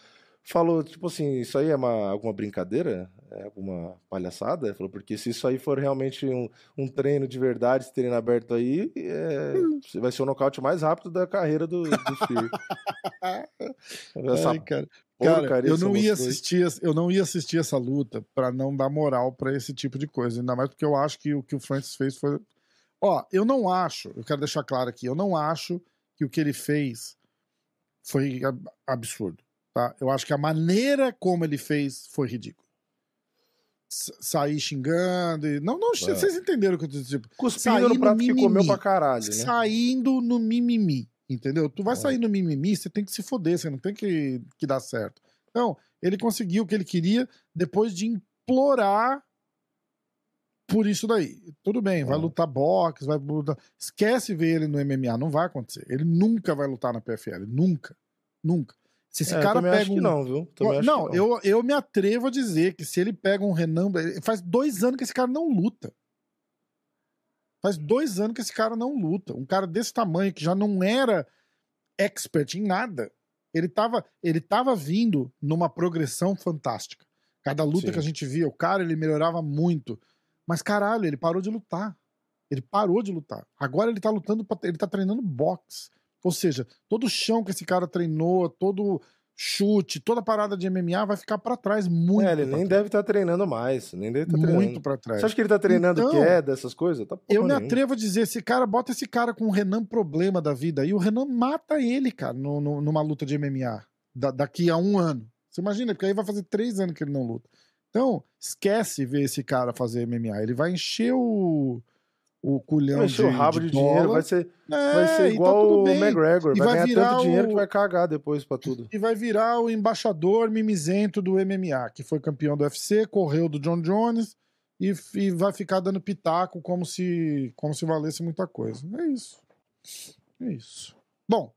falou, tipo assim, isso aí é uma, alguma brincadeira? É alguma palhaçada? Ele falou, porque se isso aí for realmente um, um treino de verdade, esse treino aberto aí, é, vai ser o nocaute mais rápido da carreira do, do Fury. Essa Ai, cara. Cara, eu não ia assistir, eu não ia assistir essa luta para não dar moral para esse tipo de coisa, ainda mais porque eu acho que o que o Francis fez foi Ó, eu não acho, eu quero deixar claro aqui, eu não acho que o que ele fez foi absurdo, tá? Eu acho que a maneira como ele fez foi ridículo. Sair xingando e... Não, não, é. vocês entenderam o que eu tô dizendo. Tipo, Cuspindo no prato no que comeu pra caralho, né? Saindo no mimimi. Entendeu? Tu vai é. sair no mimimi, você tem que se foder, você não tem que, que dar certo. Então, ele conseguiu o que ele queria depois de implorar por isso daí. Tudo bem, vai lutar boxe, vai lutar. Esquece ver ele no MMA, não vai acontecer. Ele nunca vai lutar na PFL, nunca. Nunca. Se esse é, cara pega um... não, viu? não, não, Eu, eu me atrevo a dizer que se ele pega um Renan, faz dois anos que esse cara não luta. Faz dois anos que esse cara não luta. Um cara desse tamanho, que já não era expert em nada, ele tava, ele tava vindo numa progressão fantástica. Cada luta Sim. que a gente via, o cara, ele melhorava muito. Mas caralho, ele parou de lutar. Ele parou de lutar. Agora ele tá lutando, pra, ele tá treinando boxe. Ou seja, todo o chão que esse cara treinou, todo chute, toda parada de MMA vai ficar para trás muito. É, ele nem trás. deve estar tá treinando mais, nem deve estar tá treinando. Muito para trás. Você acha que ele tá treinando então, queda, essas coisas? Tá eu me atrevo a dizer, esse cara bota esse cara com o Renan problema da vida e o Renan mata ele, cara, no, no, numa luta de MMA da, daqui a um ano. Você imagina, porque aí vai fazer três anos que ele não luta. Então, esquece ver esse cara fazer MMA. Ele vai encher o o culhão de, o rabo de, de dinheiro, vai ser, é, vai ser igual tá o McGregor, vai, vai ganhar virar tanto dinheiro o... que vai cagar depois pra tudo. E vai virar o embaixador mimizento do MMA, que foi campeão do UFC, correu do John Jones e, e vai ficar dando pitaco como se, como se valesse muita coisa. É isso. É isso. Bom,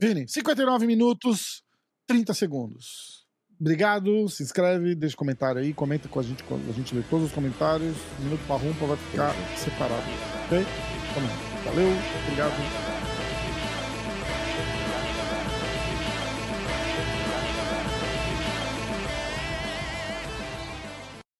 Vini, 59 minutos, 30 segundos. Obrigado, se inscreve, deixa comentário aí, comenta com a gente, a gente lê todos os comentários. Minuto Parrumpa vai ficar separado, ok? Então, valeu, obrigado.